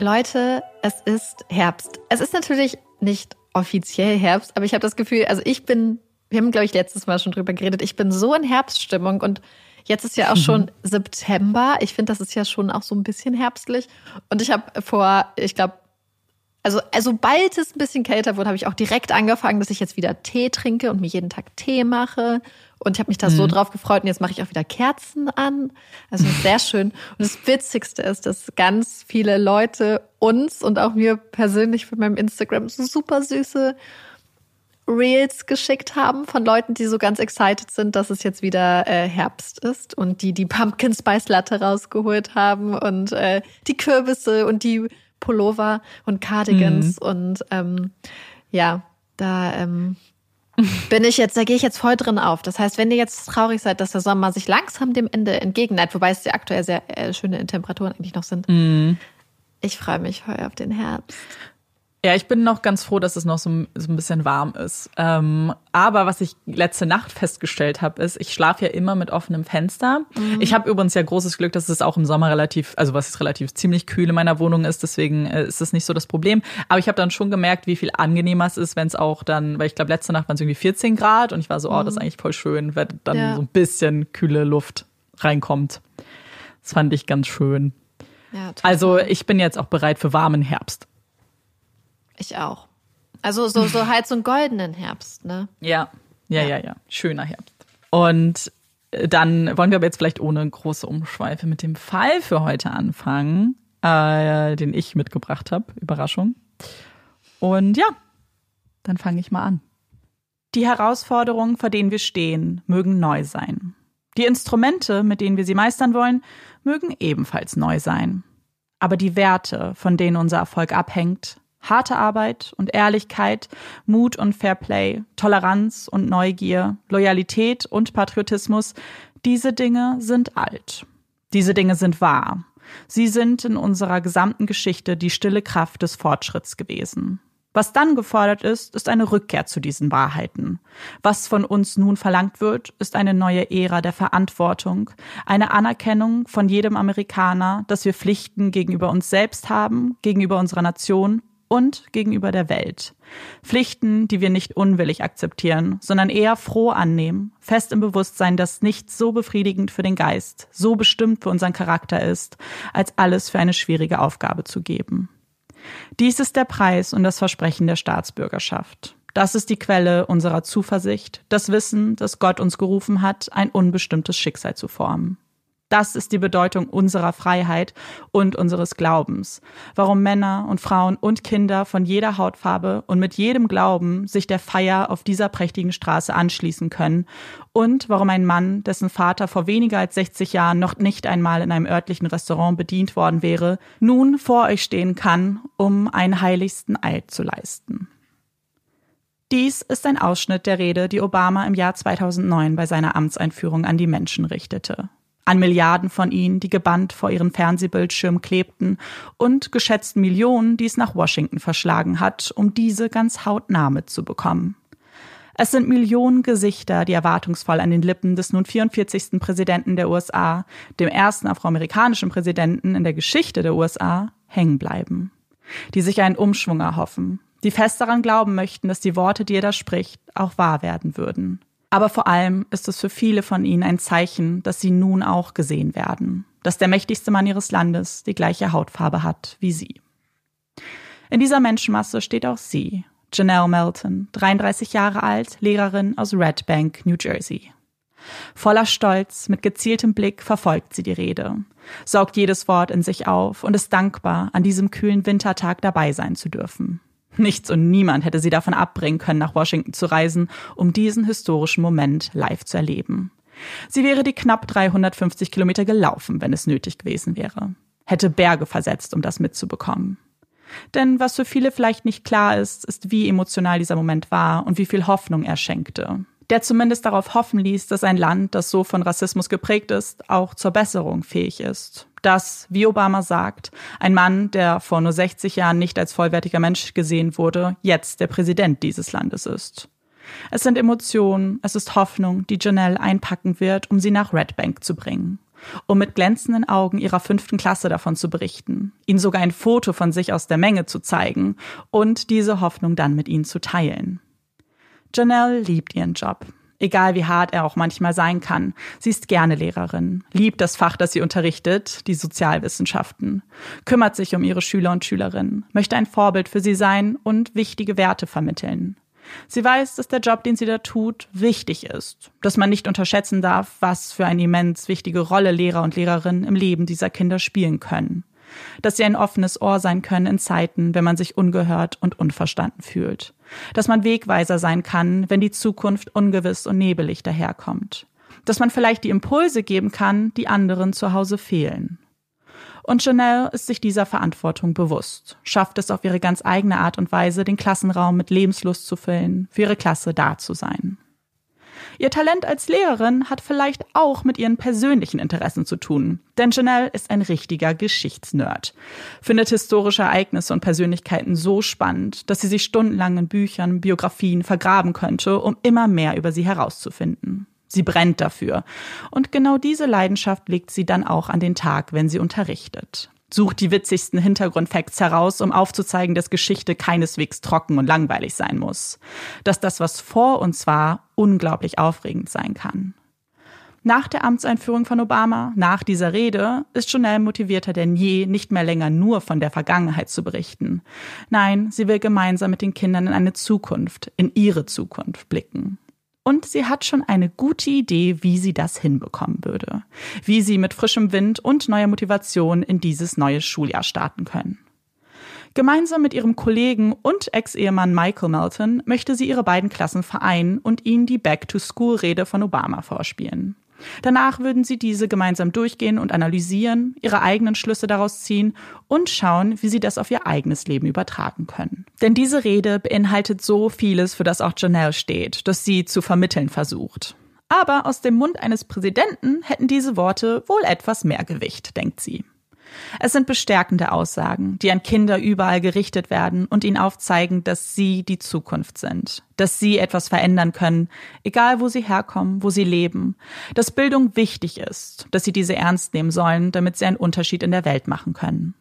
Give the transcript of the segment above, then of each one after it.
Leute, es ist Herbst. Es ist natürlich nicht offiziell Herbst, aber ich habe das Gefühl, also ich bin, wir haben, glaube ich, letztes Mal schon drüber geredet, ich bin so in Herbststimmung und jetzt ist ja auch schon mhm. September. Ich finde, das ist ja schon auch so ein bisschen herbstlich. Und ich habe vor, ich glaube, also, also sobald es ein bisschen kälter wurde, habe ich auch direkt angefangen, dass ich jetzt wieder Tee trinke und mir jeden Tag Tee mache. Und ich habe mich da mhm. so drauf gefreut. Und jetzt mache ich auch wieder Kerzen an. Also sehr schön. Und das Witzigste ist, dass ganz viele Leute uns und auch mir persönlich für meinem Instagram so super süße Reels geschickt haben von Leuten, die so ganz excited sind, dass es jetzt wieder äh, Herbst ist und die die Pumpkin Spice Latte rausgeholt haben und äh, die Kürbisse und die Pullover und Cardigans mhm. und ähm, ja, da ähm, bin ich jetzt, da gehe ich jetzt voll drin auf. Das heißt, wenn ihr jetzt traurig seid, dass der Sommer sich langsam dem Ende entgegenneigt, wobei es ja aktuell sehr äh, schöne Temperaturen eigentlich noch sind, mm. ich freue mich voll auf den Herbst. Ja, ich bin noch ganz froh, dass es noch so, so ein bisschen warm ist. Ähm, aber was ich letzte Nacht festgestellt habe, ist, ich schlafe ja immer mit offenem Fenster. Mhm. Ich habe übrigens ja großes Glück, dass es auch im Sommer relativ, also was ist relativ ziemlich kühl in meiner Wohnung ist. Deswegen äh, ist das nicht so das Problem. Aber ich habe dann schon gemerkt, wie viel angenehmer es ist, wenn es auch dann, weil ich glaube, letzte Nacht waren es irgendwie 14 Grad und ich war so, oh, das ist mhm. eigentlich voll schön, wenn dann ja. so ein bisschen kühle Luft reinkommt. Das fand ich ganz schön. Ja, also ich bin jetzt auch bereit für warmen Herbst. Ich auch. Also so, so halt so einen goldenen Herbst, ne? Ja, ja, ja, ja. Schöner Herbst. Und äh, dann wollen wir aber jetzt vielleicht ohne große Umschweife mit dem Fall für heute anfangen, äh, den ich mitgebracht habe. Überraschung. Und ja, dann fange ich mal an. Die Herausforderungen, vor denen wir stehen, mögen neu sein. Die Instrumente, mit denen wir sie meistern wollen, mögen ebenfalls neu sein. Aber die Werte, von denen unser Erfolg abhängt, harte Arbeit und Ehrlichkeit, Mut und Fairplay, Toleranz und Neugier, Loyalität und Patriotismus, diese Dinge sind alt. Diese Dinge sind wahr. Sie sind in unserer gesamten Geschichte die stille Kraft des Fortschritts gewesen. Was dann gefordert ist, ist eine Rückkehr zu diesen Wahrheiten. Was von uns nun verlangt wird, ist eine neue Ära der Verantwortung, eine Anerkennung von jedem Amerikaner, dass wir Pflichten gegenüber uns selbst haben, gegenüber unserer Nation und gegenüber der Welt. Pflichten, die wir nicht unwillig akzeptieren, sondern eher froh annehmen, fest im Bewusstsein, dass nichts so befriedigend für den Geist, so bestimmt für unseren Charakter ist, als alles für eine schwierige Aufgabe zu geben. Dies ist der Preis und das Versprechen der Staatsbürgerschaft. Das ist die Quelle unserer Zuversicht, das Wissen, dass Gott uns gerufen hat, ein unbestimmtes Schicksal zu formen. Das ist die Bedeutung unserer Freiheit und unseres Glaubens. Warum Männer und Frauen und Kinder von jeder Hautfarbe und mit jedem Glauben sich der Feier auf dieser prächtigen Straße anschließen können und warum ein Mann, dessen Vater vor weniger als 60 Jahren noch nicht einmal in einem örtlichen Restaurant bedient worden wäre, nun vor euch stehen kann, um einen heiligsten Eid zu leisten. Dies ist ein Ausschnitt der Rede, die Obama im Jahr 2009 bei seiner Amtseinführung an die Menschen richtete an Milliarden von ihnen, die gebannt vor ihren Fernsehbildschirmen klebten, und geschätzten Millionen, die es nach Washington verschlagen hat, um diese ganz hautnah mitzubekommen. Es sind Millionen Gesichter, die erwartungsvoll an den Lippen des nun 44. Präsidenten der USA, dem ersten afroamerikanischen Präsidenten in der Geschichte der USA, hängen bleiben. Die sich einen Umschwung erhoffen, die fest daran glauben möchten, dass die Worte, die er da spricht, auch wahr werden würden. Aber vor allem ist es für viele von ihnen ein Zeichen, dass sie nun auch gesehen werden, dass der mächtigste Mann ihres Landes die gleiche Hautfarbe hat wie sie. In dieser Menschenmasse steht auch sie, Janelle Melton, 33 Jahre alt, Lehrerin aus Red Bank, New Jersey. Voller Stolz, mit gezieltem Blick verfolgt sie die Rede, saugt jedes Wort in sich auf und ist dankbar, an diesem kühlen Wintertag dabei sein zu dürfen. Nichts und niemand hätte sie davon abbringen können, nach Washington zu reisen, um diesen historischen Moment live zu erleben. Sie wäre die knapp 350 Kilometer gelaufen, wenn es nötig gewesen wäre. Hätte Berge versetzt, um das mitzubekommen. Denn was für viele vielleicht nicht klar ist, ist, wie emotional dieser Moment war und wie viel Hoffnung er schenkte. Der zumindest darauf hoffen ließ, dass ein Land, das so von Rassismus geprägt ist, auch zur Besserung fähig ist dass, wie Obama sagt, ein Mann, der vor nur 60 Jahren nicht als vollwertiger Mensch gesehen wurde, jetzt der Präsident dieses Landes ist. Es sind Emotionen, es ist Hoffnung, die Janelle einpacken wird, um sie nach Red Bank zu bringen. Um mit glänzenden Augen ihrer fünften Klasse davon zu berichten, ihnen sogar ein Foto von sich aus der Menge zu zeigen und diese Hoffnung dann mit ihnen zu teilen. Janelle liebt ihren Job egal wie hart er auch manchmal sein kann. Sie ist gerne Lehrerin, liebt das Fach, das sie unterrichtet, die Sozialwissenschaften, kümmert sich um ihre Schüler und Schülerinnen, möchte ein Vorbild für sie sein und wichtige Werte vermitteln. Sie weiß, dass der Job, den sie da tut, wichtig ist, dass man nicht unterschätzen darf, was für eine immens wichtige Rolle Lehrer und Lehrerinnen im Leben dieser Kinder spielen können. Dass sie ein offenes Ohr sein können in Zeiten, wenn man sich ungehört und unverstanden fühlt dass man Wegweiser sein kann, wenn die Zukunft ungewiss und nebelig daherkommt, dass man vielleicht die Impulse geben kann, die anderen zu Hause fehlen. Und Chanel ist sich dieser Verantwortung bewusst, schafft es auf ihre ganz eigene Art und Weise, den Klassenraum mit Lebenslust zu füllen, für ihre Klasse da zu sein. Ihr Talent als Lehrerin hat vielleicht auch mit ihren persönlichen Interessen zu tun. Denn Janelle ist ein richtiger Geschichtsnerd. Findet historische Ereignisse und Persönlichkeiten so spannend, dass sie sich stundenlang in Büchern, Biografien vergraben könnte, um immer mehr über sie herauszufinden. Sie brennt dafür. Und genau diese Leidenschaft legt sie dann auch an den Tag, wenn sie unterrichtet sucht die witzigsten Hintergrundfacts heraus, um aufzuzeigen, dass Geschichte keineswegs trocken und langweilig sein muss. Dass das, was vor uns war, unglaublich aufregend sein kann. Nach der Amtseinführung von Obama, nach dieser Rede, ist Chanel motivierter denn je, nicht mehr länger nur von der Vergangenheit zu berichten. Nein, sie will gemeinsam mit den Kindern in eine Zukunft, in ihre Zukunft blicken. Und sie hat schon eine gute Idee, wie sie das hinbekommen würde. Wie sie mit frischem Wind und neuer Motivation in dieses neue Schuljahr starten können. Gemeinsam mit ihrem Kollegen und Ex-Ehemann Michael Melton möchte sie ihre beiden Klassen vereinen und ihnen die Back-to-School-Rede von Obama vorspielen. Danach würden sie diese gemeinsam durchgehen und analysieren, ihre eigenen Schlüsse daraus ziehen und schauen, wie sie das auf ihr eigenes Leben übertragen können. Denn diese Rede beinhaltet so vieles, für das auch Janelle steht, das sie zu vermitteln versucht. Aber aus dem Mund eines Präsidenten hätten diese Worte wohl etwas mehr Gewicht, denkt sie. Es sind bestärkende Aussagen, die an Kinder überall gerichtet werden und ihnen aufzeigen, dass sie die Zukunft sind, dass sie etwas verändern können, egal wo sie herkommen, wo sie leben, dass Bildung wichtig ist, dass sie diese ernst nehmen sollen, damit sie einen Unterschied in der Welt machen können.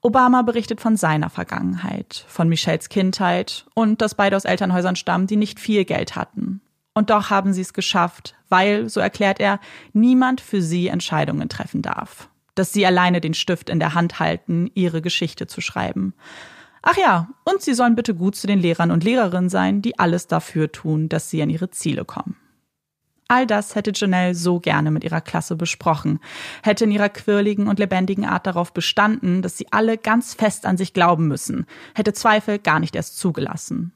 Obama berichtet von seiner Vergangenheit, von Michelles Kindheit und dass beide aus Elternhäusern stammen, die nicht viel Geld hatten. Und doch haben sie es geschafft, weil, so erklärt er, niemand für sie Entscheidungen treffen darf dass sie alleine den Stift in der Hand halten, ihre Geschichte zu schreiben. Ach ja, und sie sollen bitte gut zu den Lehrern und Lehrerinnen sein, die alles dafür tun, dass sie an ihre Ziele kommen. All das hätte Janelle so gerne mit ihrer Klasse besprochen, hätte in ihrer quirligen und lebendigen Art darauf bestanden, dass sie alle ganz fest an sich glauben müssen, hätte Zweifel gar nicht erst zugelassen.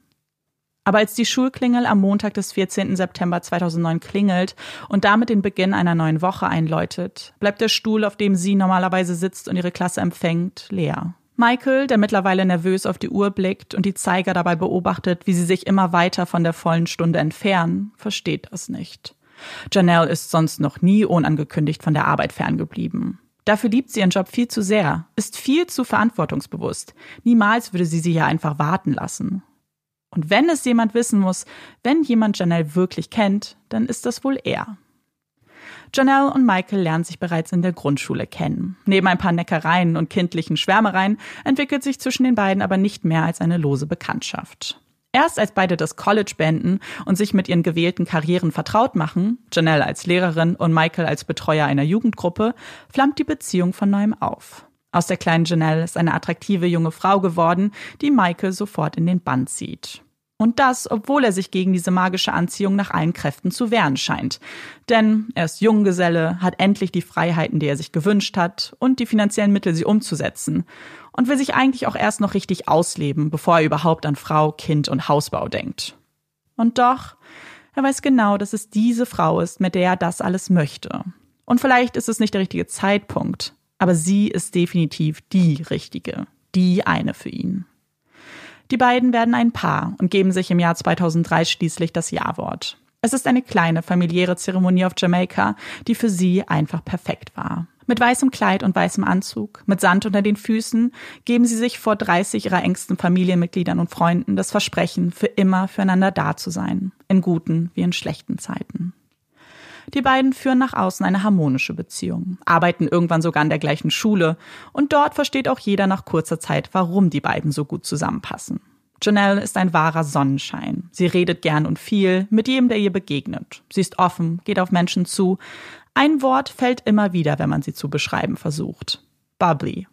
Aber als die Schulklingel am Montag des 14. September 2009 klingelt und damit den Beginn einer neuen Woche einläutet, bleibt der Stuhl, auf dem sie normalerweise sitzt und ihre Klasse empfängt, leer. Michael, der mittlerweile nervös auf die Uhr blickt und die Zeiger dabei beobachtet, wie sie sich immer weiter von der vollen Stunde entfernen, versteht das nicht. Janelle ist sonst noch nie unangekündigt von der Arbeit ferngeblieben. Dafür liebt sie ihren Job viel zu sehr, ist viel zu verantwortungsbewusst. Niemals würde sie sie hier einfach warten lassen. Und wenn es jemand wissen muss, wenn jemand Janelle wirklich kennt, dann ist das wohl er. Janelle und Michael lernen sich bereits in der Grundschule kennen. Neben ein paar Neckereien und kindlichen Schwärmereien entwickelt sich zwischen den beiden aber nicht mehr als eine lose Bekanntschaft. Erst als beide das College beenden und sich mit ihren gewählten Karrieren vertraut machen, Janelle als Lehrerin und Michael als Betreuer einer Jugendgruppe, flammt die Beziehung von neuem auf. Aus der kleinen Janelle ist eine attraktive junge Frau geworden, die Michael sofort in den Bann zieht. Und das, obwohl er sich gegen diese magische Anziehung nach allen Kräften zu wehren scheint. Denn er ist Junggeselle, hat endlich die Freiheiten, die er sich gewünscht hat, und die finanziellen Mittel, sie umzusetzen. Und will sich eigentlich auch erst noch richtig ausleben, bevor er überhaupt an Frau, Kind und Hausbau denkt. Und doch, er weiß genau, dass es diese Frau ist, mit der er das alles möchte. Und vielleicht ist es nicht der richtige Zeitpunkt, aber sie ist definitiv die richtige, die eine für ihn. Die beiden werden ein Paar und geben sich im Jahr 2003 schließlich das Ja-Wort. Es ist eine kleine familiäre Zeremonie auf Jamaika, die für sie einfach perfekt war. Mit weißem Kleid und weißem Anzug, mit Sand unter den Füßen, geben sie sich vor 30 ihrer engsten Familienmitgliedern und Freunden das Versprechen, für immer füreinander da zu sein, in guten wie in schlechten Zeiten. Die beiden führen nach außen eine harmonische Beziehung, arbeiten irgendwann sogar an der gleichen Schule und dort versteht auch jeder nach kurzer Zeit, warum die beiden so gut zusammenpassen. Janelle ist ein wahrer Sonnenschein. Sie redet gern und viel mit jedem, der ihr begegnet. Sie ist offen, geht auf Menschen zu. Ein Wort fällt immer wieder, wenn man sie zu beschreiben versucht. Bubbly.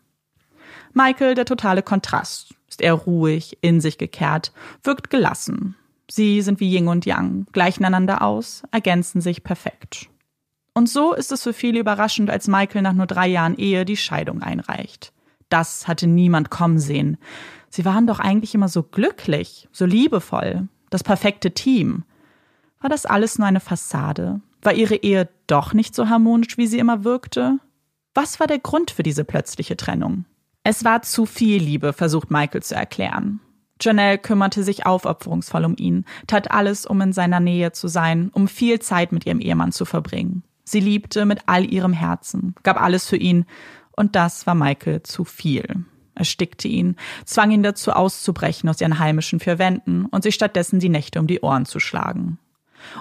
Michael, der totale Kontrast, ist eher ruhig, in sich gekehrt, wirkt gelassen. Sie sind wie Yin und Yang, gleichen einander aus, ergänzen sich perfekt. Und so ist es für viele überraschend, als Michael nach nur drei Jahren Ehe die Scheidung einreicht. Das hatte niemand kommen sehen. Sie waren doch eigentlich immer so glücklich, so liebevoll, das perfekte Team. War das alles nur eine Fassade? War ihre Ehe doch nicht so harmonisch, wie sie immer wirkte? Was war der Grund für diese plötzliche Trennung? Es war zu viel Liebe, versucht Michael zu erklären. Janelle kümmerte sich aufopferungsvoll um ihn, tat alles, um in seiner Nähe zu sein, um viel Zeit mit ihrem Ehemann zu verbringen. Sie liebte mit all ihrem Herzen, gab alles für ihn, und das war Michael zu viel. Erstickte ihn, zwang ihn dazu auszubrechen aus ihren heimischen vier Wänden und sich stattdessen die Nächte um die Ohren zu schlagen.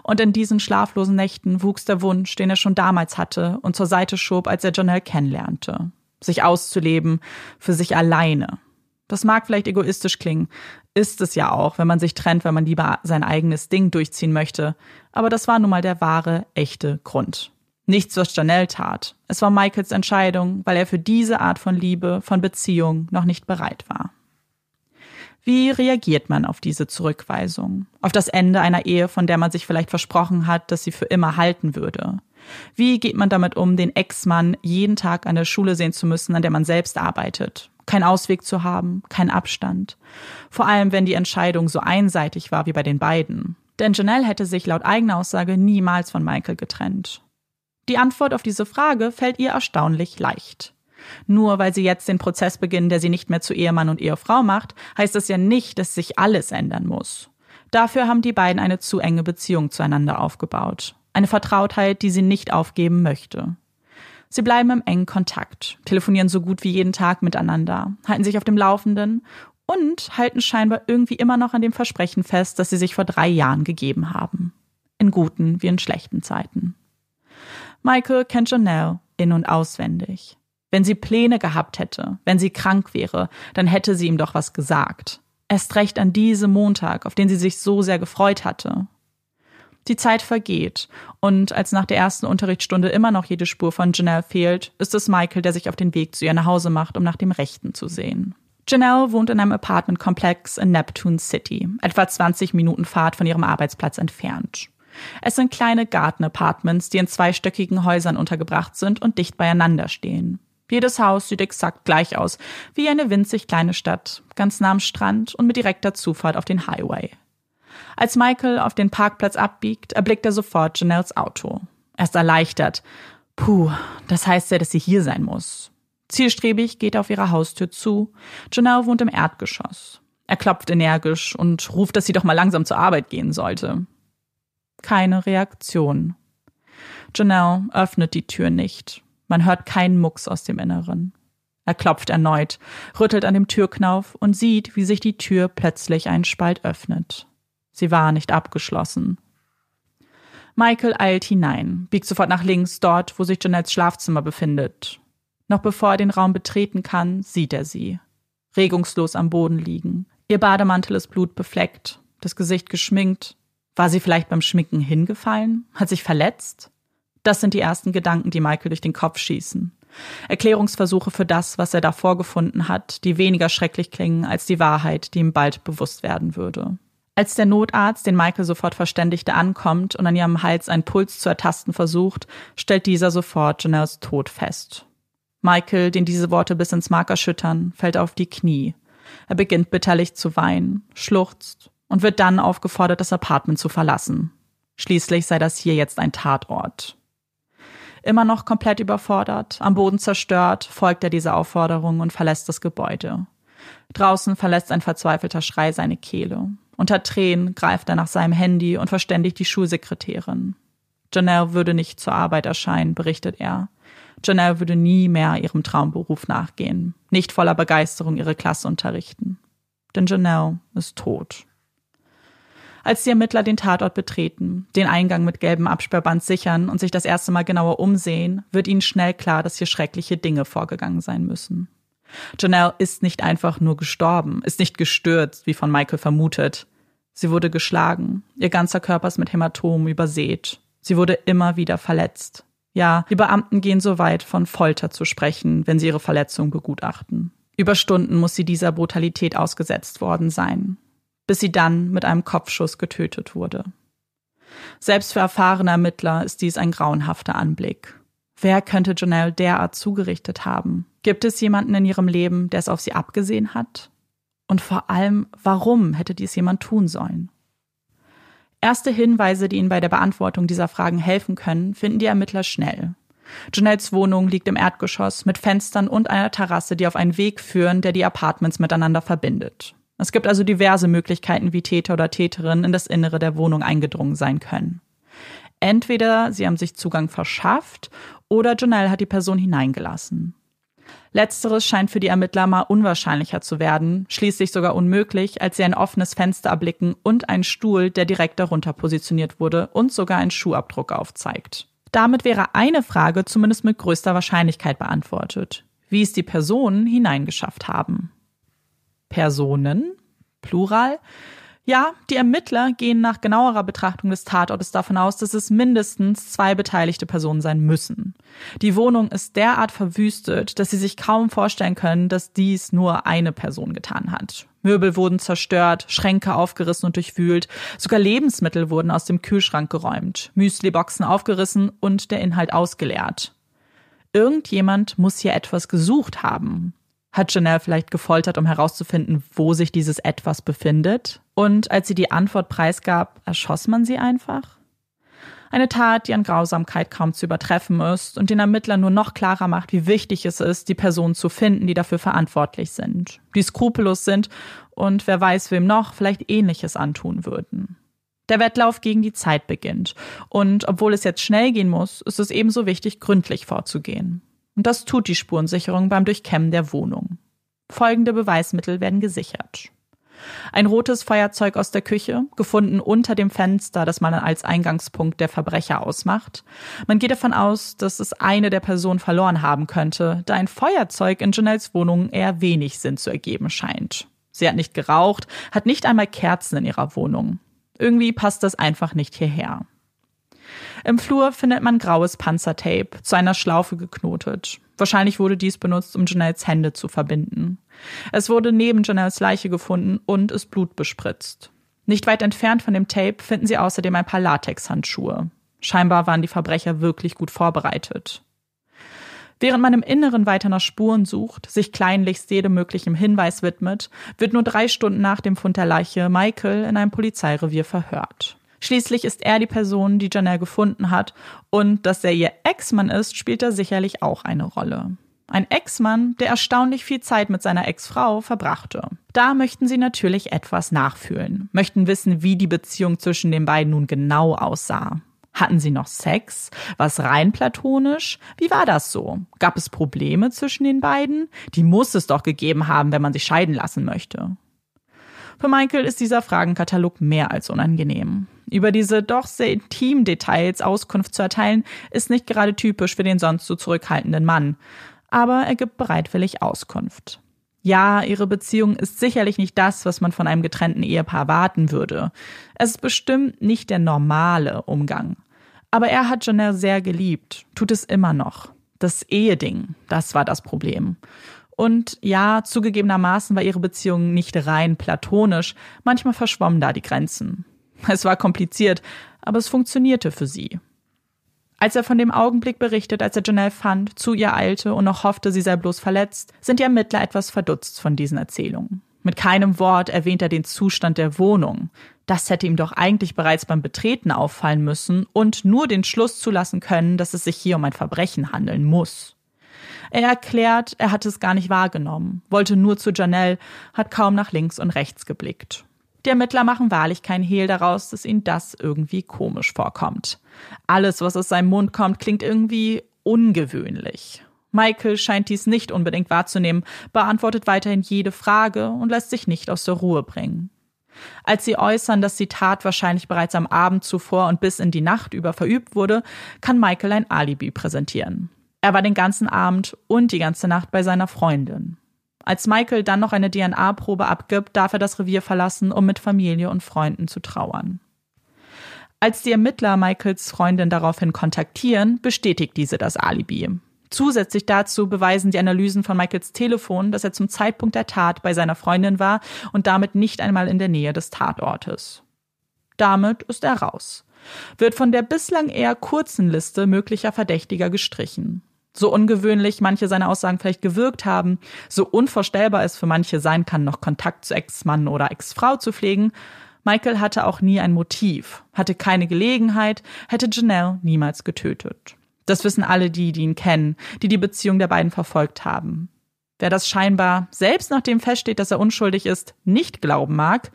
Und in diesen schlaflosen Nächten wuchs der Wunsch, den er schon damals hatte und zur Seite schob, als er Janelle kennenlernte. Sich auszuleben, für sich alleine, das mag vielleicht egoistisch klingen, ist es ja auch, wenn man sich trennt, weil man lieber sein eigenes Ding durchziehen möchte. Aber das war nun mal der wahre, echte Grund. Nichts, was Janelle tat. Es war Michaels Entscheidung, weil er für diese Art von Liebe, von Beziehung noch nicht bereit war. Wie reagiert man auf diese Zurückweisung? Auf das Ende einer Ehe, von der man sich vielleicht versprochen hat, dass sie für immer halten würde? Wie geht man damit um, den Ex-Mann jeden Tag an der Schule sehen zu müssen, an der man selbst arbeitet? Kein Ausweg zu haben, kein Abstand. Vor allem, wenn die Entscheidung so einseitig war wie bei den beiden. Denn Janelle hätte sich laut eigener Aussage niemals von Michael getrennt. Die Antwort auf diese Frage fällt ihr erstaunlich leicht. Nur weil sie jetzt den Prozess beginnen, der sie nicht mehr zu Ehemann und Ehefrau macht, heißt das ja nicht, dass sich alles ändern muss. Dafür haben die beiden eine zu enge Beziehung zueinander aufgebaut. Eine Vertrautheit, die sie nicht aufgeben möchte. Sie bleiben im engen Kontakt, telefonieren so gut wie jeden Tag miteinander, halten sich auf dem Laufenden und halten scheinbar irgendwie immer noch an dem Versprechen fest, das sie sich vor drei Jahren gegeben haben. In guten wie in schlechten Zeiten. Michael kennt Janelle in- und auswendig. Wenn sie Pläne gehabt hätte, wenn sie krank wäre, dann hätte sie ihm doch was gesagt. Erst recht an diesem Montag, auf den sie sich so sehr gefreut hatte. Die Zeit vergeht und als nach der ersten Unterrichtsstunde immer noch jede Spur von Janelle fehlt, ist es Michael, der sich auf den Weg zu ihr nach Hause macht, um nach dem Rechten zu sehen. Janelle wohnt in einem Apartmentkomplex in Neptune City, etwa 20 Minuten Fahrt von ihrem Arbeitsplatz entfernt. Es sind kleine Garten-Apartments, die in zweistöckigen Häusern untergebracht sind und dicht beieinander stehen. Jedes Haus sieht exakt gleich aus, wie eine winzig kleine Stadt, ganz nah am Strand und mit direkter Zufahrt auf den Highway. Als Michael auf den Parkplatz abbiegt, erblickt er sofort Janelles Auto. Er ist erleichtert. Puh, das heißt ja, dass sie hier sein muss. Zielstrebig geht er auf ihre Haustür zu. Janelle wohnt im Erdgeschoss. Er klopft energisch und ruft, dass sie doch mal langsam zur Arbeit gehen sollte. Keine Reaktion. Janelle öffnet die Tür nicht. Man hört keinen Mucks aus dem Inneren. Er klopft erneut, rüttelt an dem Türknauf und sieht, wie sich die Tür plötzlich einen Spalt öffnet. Sie war nicht abgeschlossen. Michael eilt hinein, biegt sofort nach links dort, wo sich Janelles Schlafzimmer befindet. Noch bevor er den Raum betreten kann, sieht er sie. Regungslos am Boden liegen. Ihr Bademantel ist blutbefleckt, das Gesicht geschminkt. War sie vielleicht beim Schminken hingefallen? Hat sich verletzt? Das sind die ersten Gedanken, die Michael durch den Kopf schießen. Erklärungsversuche für das, was er da vorgefunden hat, die weniger schrecklich klingen als die Wahrheit, die ihm bald bewusst werden würde. Als der Notarzt, den Michael sofort verständigte, ankommt und an ihrem Hals einen Puls zu ertasten versucht, stellt dieser sofort Janelles Tod fest. Michael, den diese Worte bis ins Mark erschüttern, fällt auf die Knie. Er beginnt bitterlich zu weinen, schluchzt und wird dann aufgefordert, das Apartment zu verlassen. Schließlich sei das hier jetzt ein Tatort. Immer noch komplett überfordert, am Boden zerstört, folgt er dieser Aufforderung und verlässt das Gebäude. Draußen verlässt ein verzweifelter Schrei seine Kehle. Unter Tränen greift er nach seinem Handy und verständigt die Schulsekretärin. Janelle würde nicht zur Arbeit erscheinen, berichtet er. Janelle würde nie mehr ihrem Traumberuf nachgehen, nicht voller Begeisterung ihre Klasse unterrichten. Denn Janelle ist tot. Als die Ermittler den Tatort betreten, den Eingang mit gelbem Absperrband sichern und sich das erste Mal genauer umsehen, wird ihnen schnell klar, dass hier schreckliche Dinge vorgegangen sein müssen. Janelle ist nicht einfach nur gestorben, ist nicht gestürzt, wie von Michael vermutet. Sie wurde geschlagen, ihr ganzer Körper ist mit Hämatomen übersät. Sie wurde immer wieder verletzt. Ja, die Beamten gehen so weit, von Folter zu sprechen, wenn sie ihre Verletzung begutachten. Über Stunden muss sie dieser Brutalität ausgesetzt worden sein, bis sie dann mit einem Kopfschuss getötet wurde. Selbst für erfahrene Ermittler ist dies ein grauenhafter Anblick. Wer könnte Janelle derart zugerichtet haben? Gibt es jemanden in ihrem Leben, der es auf sie abgesehen hat? Und vor allem, warum hätte dies jemand tun sollen? Erste Hinweise, die Ihnen bei der Beantwortung dieser Fragen helfen können, finden die Ermittler schnell. Janelles Wohnung liegt im Erdgeschoss mit Fenstern und einer Terrasse, die auf einen Weg führen, der die Apartments miteinander verbindet. Es gibt also diverse Möglichkeiten, wie Täter oder Täterinnen in das Innere der Wohnung eingedrungen sein können. Entweder sie haben sich Zugang verschafft oder Janelle hat die Person hineingelassen. Letzteres scheint für die Ermittler mal unwahrscheinlicher zu werden, schließlich sogar unmöglich, als sie ein offenes Fenster erblicken und einen Stuhl, der direkt darunter positioniert wurde und sogar einen Schuhabdruck aufzeigt. Damit wäre eine Frage zumindest mit größter Wahrscheinlichkeit beantwortet, wie es die Personen hineingeschafft haben. Personen, Plural, ja, die Ermittler gehen nach genauerer Betrachtung des Tatortes davon aus, dass es mindestens zwei beteiligte Personen sein müssen. Die Wohnung ist derart verwüstet, dass sie sich kaum vorstellen können, dass dies nur eine Person getan hat. Möbel wurden zerstört, Schränke aufgerissen und durchwühlt, sogar Lebensmittel wurden aus dem Kühlschrank geräumt, Müsliboxen aufgerissen und der Inhalt ausgeleert. Irgendjemand muss hier etwas gesucht haben. Hat Janelle vielleicht gefoltert, um herauszufinden, wo sich dieses Etwas befindet? Und als sie die Antwort preisgab, erschoss man sie einfach? Eine Tat, die an Grausamkeit kaum zu übertreffen ist und den Ermittlern nur noch klarer macht, wie wichtig es ist, die Personen zu finden, die dafür verantwortlich sind, die skrupellos sind und wer weiß wem noch vielleicht ähnliches antun würden. Der Wettlauf gegen die Zeit beginnt und obwohl es jetzt schnell gehen muss, ist es ebenso wichtig, gründlich vorzugehen. Und das tut die Spurensicherung beim Durchkämmen der Wohnung. Folgende Beweismittel werden gesichert. Ein rotes Feuerzeug aus der Küche, gefunden unter dem Fenster, das man als Eingangspunkt der Verbrecher ausmacht. Man geht davon aus, dass es eine der Personen verloren haben könnte, da ein Feuerzeug in Janelles Wohnung eher wenig Sinn zu ergeben scheint. Sie hat nicht geraucht, hat nicht einmal Kerzen in ihrer Wohnung. Irgendwie passt das einfach nicht hierher. Im Flur findet man graues Panzertape, zu einer Schlaufe geknotet. Wahrscheinlich wurde dies benutzt, um Janelles Hände zu verbinden. Es wurde neben Janelles Leiche gefunden und ist Blut bespritzt. Nicht weit entfernt von dem Tape finden sie außerdem ein paar Latexhandschuhe. Scheinbar waren die Verbrecher wirklich gut vorbereitet. Während man im Inneren weiter nach Spuren sucht, sich kleinlichst jedem möglichen Hinweis widmet, wird nur drei Stunden nach dem Fund der Leiche Michael in einem Polizeirevier verhört. Schließlich ist er die Person, die Janelle gefunden hat. Und dass er ihr Ex-Mann ist, spielt da sicherlich auch eine Rolle. Ein Ex-Mann, der erstaunlich viel Zeit mit seiner Ex-Frau verbrachte. Da möchten sie natürlich etwas nachfühlen, möchten wissen, wie die Beziehung zwischen den beiden nun genau aussah. Hatten sie noch Sex? Was rein platonisch? Wie war das so? Gab es Probleme zwischen den beiden? Die muss es doch gegeben haben, wenn man sich scheiden lassen möchte. Für Michael ist dieser Fragenkatalog mehr als unangenehm. Über diese doch sehr intimen Details Auskunft zu erteilen, ist nicht gerade typisch für den sonst so zurückhaltenden Mann. Aber er gibt bereitwillig Auskunft. Ja, ihre Beziehung ist sicherlich nicht das, was man von einem getrennten Ehepaar erwarten würde. Es ist bestimmt nicht der normale Umgang. Aber er hat Janelle sehr geliebt, tut es immer noch. Das Eheding, das war das Problem. Und ja, zugegebenermaßen war ihre Beziehung nicht rein platonisch, manchmal verschwommen da die Grenzen. Es war kompliziert, aber es funktionierte für sie. Als er von dem Augenblick berichtet, als er Janelle fand, zu ihr eilte und noch hoffte, sie sei bloß verletzt, sind die Ermittler etwas verdutzt von diesen Erzählungen. Mit keinem Wort erwähnt er den Zustand der Wohnung. Das hätte ihm doch eigentlich bereits beim Betreten auffallen müssen und nur den Schluss zulassen können, dass es sich hier um ein Verbrechen handeln muss. Er erklärt, er hatte es gar nicht wahrgenommen, wollte nur zu Janelle, hat kaum nach links und rechts geblickt. Die Ermittler machen wahrlich kein Hehl daraus, dass ihnen das irgendwie komisch vorkommt. Alles, was aus seinem Mund kommt, klingt irgendwie ungewöhnlich. Michael scheint dies nicht unbedingt wahrzunehmen, beantwortet weiterhin jede Frage und lässt sich nicht aus der Ruhe bringen. Als sie äußern, dass die Tat wahrscheinlich bereits am Abend zuvor und bis in die Nacht über verübt wurde, kann Michael ein Alibi präsentieren. Er war den ganzen Abend und die ganze Nacht bei seiner Freundin. Als Michael dann noch eine DNA-Probe abgibt, darf er das Revier verlassen, um mit Familie und Freunden zu trauern. Als die Ermittler Michaels Freundin daraufhin kontaktieren, bestätigt diese das Alibi. Zusätzlich dazu beweisen die Analysen von Michaels Telefon, dass er zum Zeitpunkt der Tat bei seiner Freundin war und damit nicht einmal in der Nähe des Tatortes. Damit ist er raus. Wird von der bislang eher kurzen Liste möglicher Verdächtiger gestrichen. So ungewöhnlich manche seiner Aussagen vielleicht gewirkt haben, so unvorstellbar es für manche sein kann, noch Kontakt zu Ex-Mann oder Ex-Frau zu pflegen, Michael hatte auch nie ein Motiv, hatte keine Gelegenheit, hätte Janelle niemals getötet. Das wissen alle die, die ihn kennen, die die Beziehung der beiden verfolgt haben. Wer das scheinbar, selbst nachdem feststeht, dass er unschuldig ist, nicht glauben mag,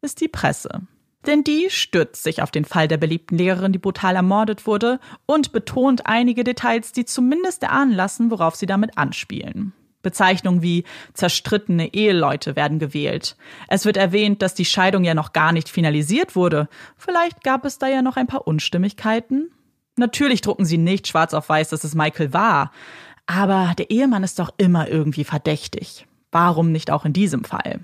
ist die Presse. Denn die stürzt sich auf den Fall der beliebten Lehrerin, die brutal ermordet wurde, und betont einige Details, die zumindest erahnen lassen, worauf sie damit anspielen. Bezeichnungen wie zerstrittene Eheleute werden gewählt. Es wird erwähnt, dass die Scheidung ja noch gar nicht finalisiert wurde. Vielleicht gab es da ja noch ein paar Unstimmigkeiten. Natürlich drucken sie nicht schwarz auf weiß, dass es Michael war. Aber der Ehemann ist doch immer irgendwie verdächtig. Warum nicht auch in diesem Fall?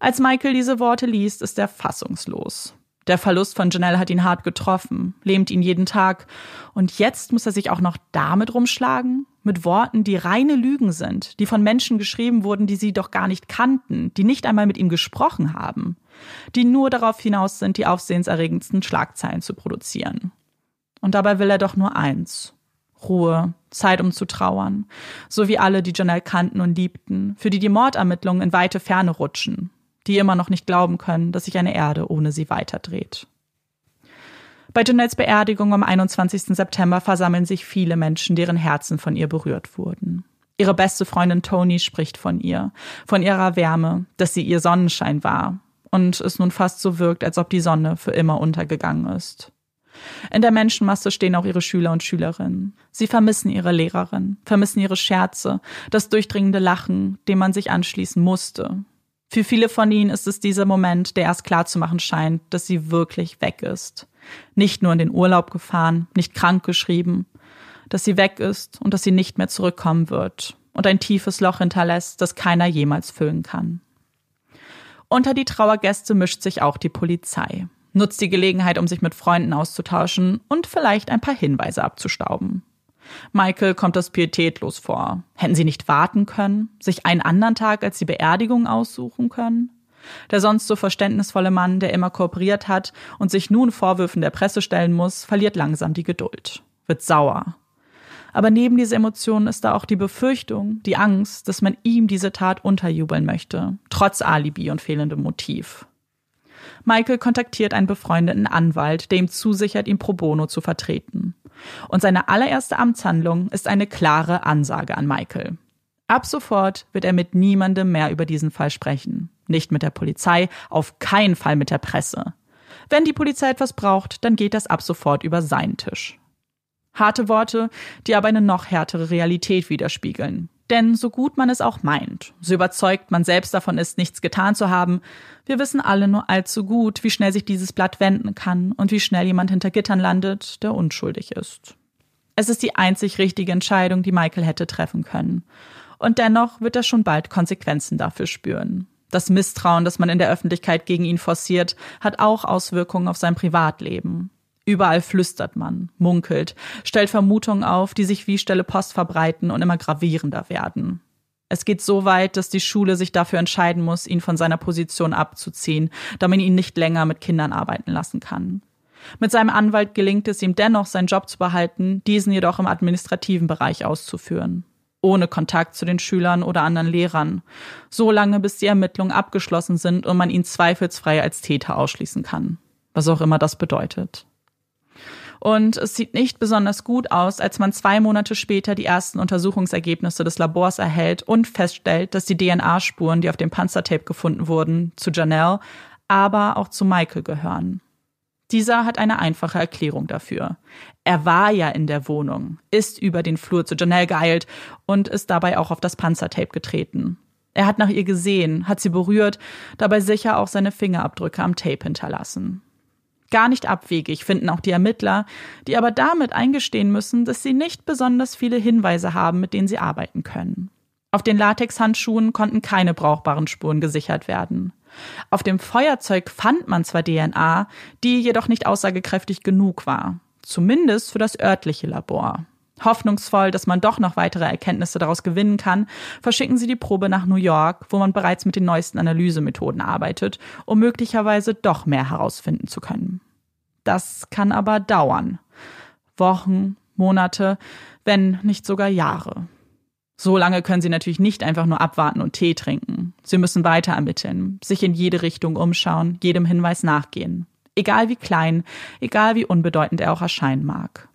Als Michael diese Worte liest, ist er fassungslos. Der Verlust von Janelle hat ihn hart getroffen, lähmt ihn jeden Tag. Und jetzt muss er sich auch noch damit rumschlagen? Mit Worten, die reine Lügen sind, die von Menschen geschrieben wurden, die sie doch gar nicht kannten, die nicht einmal mit ihm gesprochen haben, die nur darauf hinaus sind, die aufsehenserregendsten Schlagzeilen zu produzieren. Und dabei will er doch nur eins. Ruhe, Zeit, um zu trauern. So wie alle, die Janelle kannten und liebten, für die die Mordermittlungen in weite Ferne rutschen, die immer noch nicht glauben können, dass sich eine Erde ohne sie weiterdreht. Bei Janelles Beerdigung am 21. September versammeln sich viele Menschen, deren Herzen von ihr berührt wurden. Ihre beste Freundin Toni spricht von ihr, von ihrer Wärme, dass sie ihr Sonnenschein war und es nun fast so wirkt, als ob die Sonne für immer untergegangen ist. In der Menschenmasse stehen auch ihre Schüler und Schülerinnen. Sie vermissen ihre Lehrerin, vermissen ihre Scherze, das durchdringende Lachen, dem man sich anschließen musste, für viele von ihnen ist es dieser Moment, der erst klar zu machen scheint, dass sie wirklich weg ist. Nicht nur in den Urlaub gefahren, nicht krank geschrieben, dass sie weg ist und dass sie nicht mehr zurückkommen wird und ein tiefes Loch hinterlässt, das keiner jemals füllen kann. Unter die Trauergäste mischt sich auch die Polizei, nutzt die Gelegenheit, um sich mit Freunden auszutauschen und vielleicht ein paar Hinweise abzustauben. Michael kommt das pietätlos vor. Hätten sie nicht warten können, sich einen anderen Tag als die Beerdigung aussuchen können? Der sonst so verständnisvolle Mann, der immer kooperiert hat und sich nun Vorwürfen der Presse stellen muss, verliert langsam die Geduld, wird sauer. Aber neben dieser Emotion ist da auch die Befürchtung, die Angst, dass man ihm diese Tat unterjubeln möchte, trotz Alibi und fehlendem Motiv. Michael kontaktiert einen befreundeten Anwalt, der ihm zusichert, ihn pro bono zu vertreten. Und seine allererste Amtshandlung ist eine klare Ansage an Michael. Ab sofort wird er mit niemandem mehr über diesen Fall sprechen. Nicht mit der Polizei, auf keinen Fall mit der Presse. Wenn die Polizei etwas braucht, dann geht das ab sofort über seinen Tisch. Harte Worte, die aber eine noch härtere Realität widerspiegeln. Denn so gut man es auch meint, so überzeugt man selbst davon ist, nichts getan zu haben, wir wissen alle nur allzu gut, wie schnell sich dieses Blatt wenden kann und wie schnell jemand hinter Gittern landet, der unschuldig ist. Es ist die einzig richtige Entscheidung, die Michael hätte treffen können. Und dennoch wird er schon bald Konsequenzen dafür spüren. Das Misstrauen, das man in der Öffentlichkeit gegen ihn forciert, hat auch Auswirkungen auf sein Privatleben. Überall flüstert man, munkelt, stellt Vermutungen auf, die sich wie Stelle Post verbreiten und immer gravierender werden. Es geht so weit, dass die Schule sich dafür entscheiden muss, ihn von seiner Position abzuziehen, da man ihn nicht länger mit Kindern arbeiten lassen kann. Mit seinem Anwalt gelingt es ihm dennoch, seinen Job zu behalten, diesen jedoch im administrativen Bereich auszuführen. Ohne Kontakt zu den Schülern oder anderen Lehrern. So lange, bis die Ermittlungen abgeschlossen sind und man ihn zweifelsfrei als Täter ausschließen kann. Was auch immer das bedeutet. Und es sieht nicht besonders gut aus, als man zwei Monate später die ersten Untersuchungsergebnisse des Labors erhält und feststellt, dass die DNA-Spuren, die auf dem Panzertape gefunden wurden, zu Janelle, aber auch zu Michael gehören. Dieser hat eine einfache Erklärung dafür. Er war ja in der Wohnung, ist über den Flur zu Janelle geeilt und ist dabei auch auf das Panzertape getreten. Er hat nach ihr gesehen, hat sie berührt, dabei sicher auch seine Fingerabdrücke am Tape hinterlassen. Gar nicht abwegig finden auch die Ermittler, die aber damit eingestehen müssen, dass sie nicht besonders viele Hinweise haben, mit denen sie arbeiten können. Auf den Latexhandschuhen konnten keine brauchbaren Spuren gesichert werden. Auf dem Feuerzeug fand man zwar DNA, die jedoch nicht aussagekräftig genug war. Zumindest für das örtliche Labor. Hoffnungsvoll, dass man doch noch weitere Erkenntnisse daraus gewinnen kann, verschicken sie die Probe nach New York, wo man bereits mit den neuesten Analysemethoden arbeitet, um möglicherweise doch mehr herausfinden zu können. Das kann aber dauern. Wochen, Monate, wenn nicht sogar Jahre. So lange können sie natürlich nicht einfach nur abwarten und Tee trinken. Sie müssen weiter ermitteln, sich in jede Richtung umschauen, jedem Hinweis nachgehen. Egal wie klein, egal wie unbedeutend er auch erscheinen mag.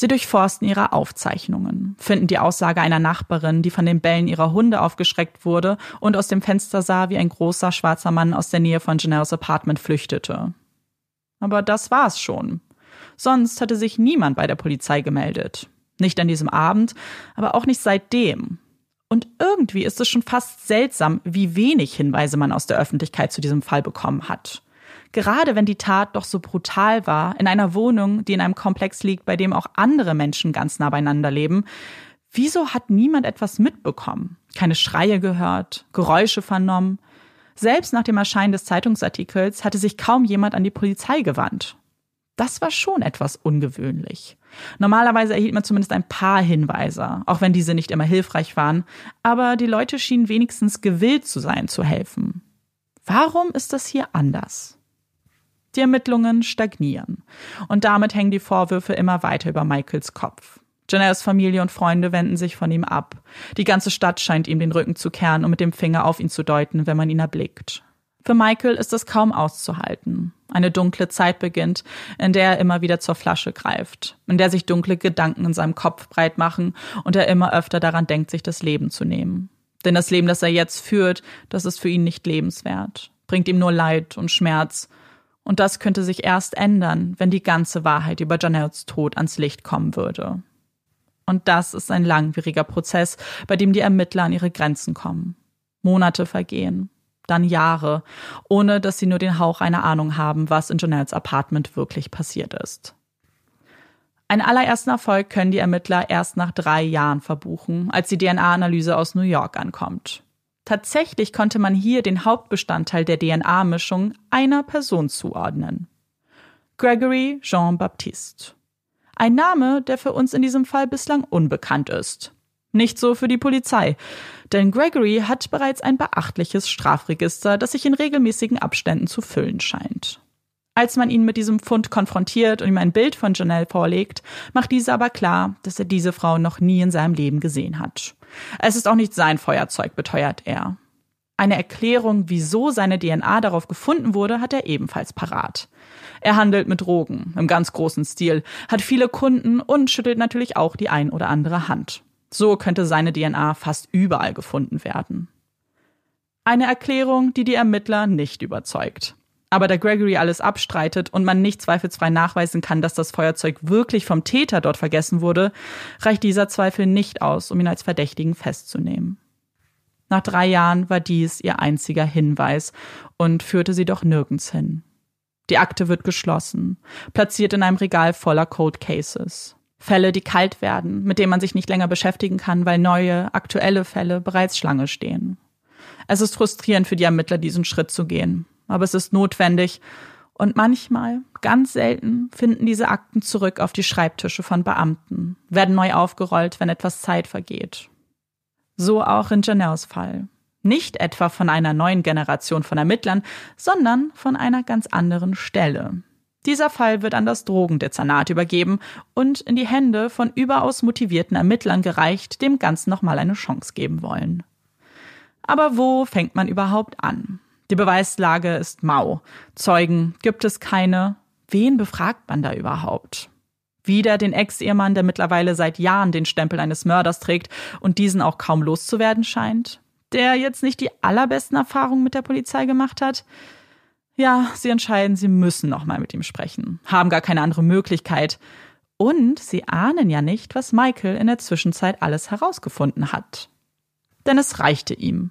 Sie durchforsten ihre Aufzeichnungen, finden die Aussage einer Nachbarin, die von den Bällen ihrer Hunde aufgeschreckt wurde und aus dem Fenster sah, wie ein großer schwarzer Mann aus der Nähe von Janelles Apartment flüchtete. Aber das war's schon. Sonst hatte sich niemand bei der Polizei gemeldet. Nicht an diesem Abend, aber auch nicht seitdem. Und irgendwie ist es schon fast seltsam, wie wenig Hinweise man aus der Öffentlichkeit zu diesem Fall bekommen hat. Gerade wenn die Tat doch so brutal war, in einer Wohnung, die in einem Komplex liegt, bei dem auch andere Menschen ganz nah beieinander leben, wieso hat niemand etwas mitbekommen? Keine Schreie gehört, Geräusche vernommen? Selbst nach dem Erscheinen des Zeitungsartikels hatte sich kaum jemand an die Polizei gewandt. Das war schon etwas ungewöhnlich. Normalerweise erhielt man zumindest ein paar Hinweise, auch wenn diese nicht immer hilfreich waren, aber die Leute schienen wenigstens gewillt zu sein, zu helfen. Warum ist das hier anders? Die Ermittlungen stagnieren und damit hängen die Vorwürfe immer weiter über Michaels Kopf. Janelles Familie und Freunde wenden sich von ihm ab. Die ganze Stadt scheint ihm den Rücken zu kehren und mit dem Finger auf ihn zu deuten, wenn man ihn erblickt. Für Michael ist es kaum auszuhalten. Eine dunkle Zeit beginnt, in der er immer wieder zur Flasche greift, in der sich dunkle Gedanken in seinem Kopf breit machen und er immer öfter daran denkt, sich das Leben zu nehmen. Denn das Leben, das er jetzt führt, das ist für ihn nicht lebenswert, bringt ihm nur Leid und Schmerz. Und das könnte sich erst ändern, wenn die ganze Wahrheit über Janelles Tod ans Licht kommen würde. Und das ist ein langwieriger Prozess, bei dem die Ermittler an ihre Grenzen kommen. Monate vergehen, dann Jahre, ohne dass sie nur den Hauch einer Ahnung haben, was in Janelles Apartment wirklich passiert ist. Einen allerersten Erfolg können die Ermittler erst nach drei Jahren verbuchen, als die DNA-Analyse aus New York ankommt. Tatsächlich konnte man hier den Hauptbestandteil der DNA-Mischung einer Person zuordnen. Gregory Jean Baptiste. Ein Name, der für uns in diesem Fall bislang unbekannt ist. Nicht so für die Polizei, denn Gregory hat bereits ein beachtliches Strafregister, das sich in regelmäßigen Abständen zu füllen scheint. Als man ihn mit diesem Fund konfrontiert und ihm ein Bild von Janelle vorlegt, macht dieser aber klar, dass er diese Frau noch nie in seinem Leben gesehen hat. Es ist auch nicht sein Feuerzeug, beteuert er. Eine Erklärung, wieso seine DNA darauf gefunden wurde, hat er ebenfalls parat. Er handelt mit Drogen im ganz großen Stil, hat viele Kunden und schüttelt natürlich auch die ein oder andere Hand. So könnte seine DNA fast überall gefunden werden. Eine Erklärung, die die Ermittler nicht überzeugt. Aber da Gregory alles abstreitet und man nicht zweifelsfrei nachweisen kann, dass das Feuerzeug wirklich vom Täter dort vergessen wurde, reicht dieser Zweifel nicht aus, um ihn als Verdächtigen festzunehmen. Nach drei Jahren war dies ihr einziger Hinweis und führte sie doch nirgends hin. Die Akte wird geschlossen, platziert in einem Regal voller Cold Cases. Fälle, die kalt werden, mit denen man sich nicht länger beschäftigen kann, weil neue, aktuelle Fälle bereits Schlange stehen. Es ist frustrierend für die Ermittler, diesen Schritt zu gehen, aber es ist notwendig und manchmal, ganz selten, finden diese Akten zurück auf die Schreibtische von Beamten, werden neu aufgerollt, wenn etwas Zeit vergeht. So auch in Janelles Fall. Nicht etwa von einer neuen Generation von Ermittlern, sondern von einer ganz anderen Stelle. Dieser Fall wird an das Drogendezernat übergeben und in die Hände von überaus motivierten Ermittlern gereicht, dem Ganzen nochmal eine Chance geben wollen. Aber wo fängt man überhaupt an? Die Beweislage ist mau. Zeugen gibt es keine. Wen befragt man da überhaupt? Wieder den Ex-Ehemann, der mittlerweile seit Jahren den Stempel eines Mörders trägt und diesen auch kaum loszuwerden scheint? Der jetzt nicht die allerbesten Erfahrungen mit der Polizei gemacht hat? Ja, sie entscheiden, sie müssen nochmal mit ihm sprechen, haben gar keine andere Möglichkeit. Und sie ahnen ja nicht, was Michael in der Zwischenzeit alles herausgefunden hat. Denn es reichte ihm.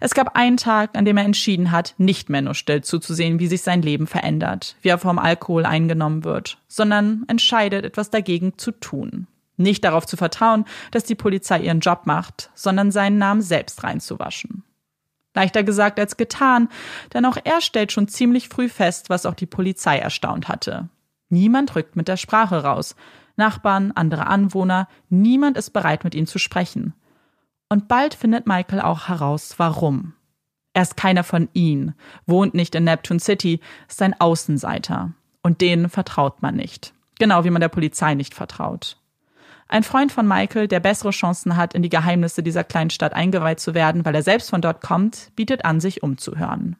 Es gab einen Tag, an dem er entschieden hat, nicht mehr nur still zuzusehen, wie sich sein Leben verändert, wie er vom Alkohol eingenommen wird, sondern entscheidet, etwas dagegen zu tun. Nicht darauf zu vertrauen, dass die Polizei ihren Job macht, sondern seinen Namen selbst reinzuwaschen. Leichter gesagt als getan, denn auch er stellt schon ziemlich früh fest, was auch die Polizei erstaunt hatte. Niemand rückt mit der Sprache raus. Nachbarn, andere Anwohner, niemand ist bereit, mit ihm zu sprechen. Und bald findet Michael auch heraus, warum. Er ist keiner von ihnen, wohnt nicht in Neptune City, ist ein Außenseiter. Und denen vertraut man nicht. Genau wie man der Polizei nicht vertraut. Ein Freund von Michael, der bessere Chancen hat, in die Geheimnisse dieser kleinen Stadt eingeweiht zu werden, weil er selbst von dort kommt, bietet an, sich umzuhören.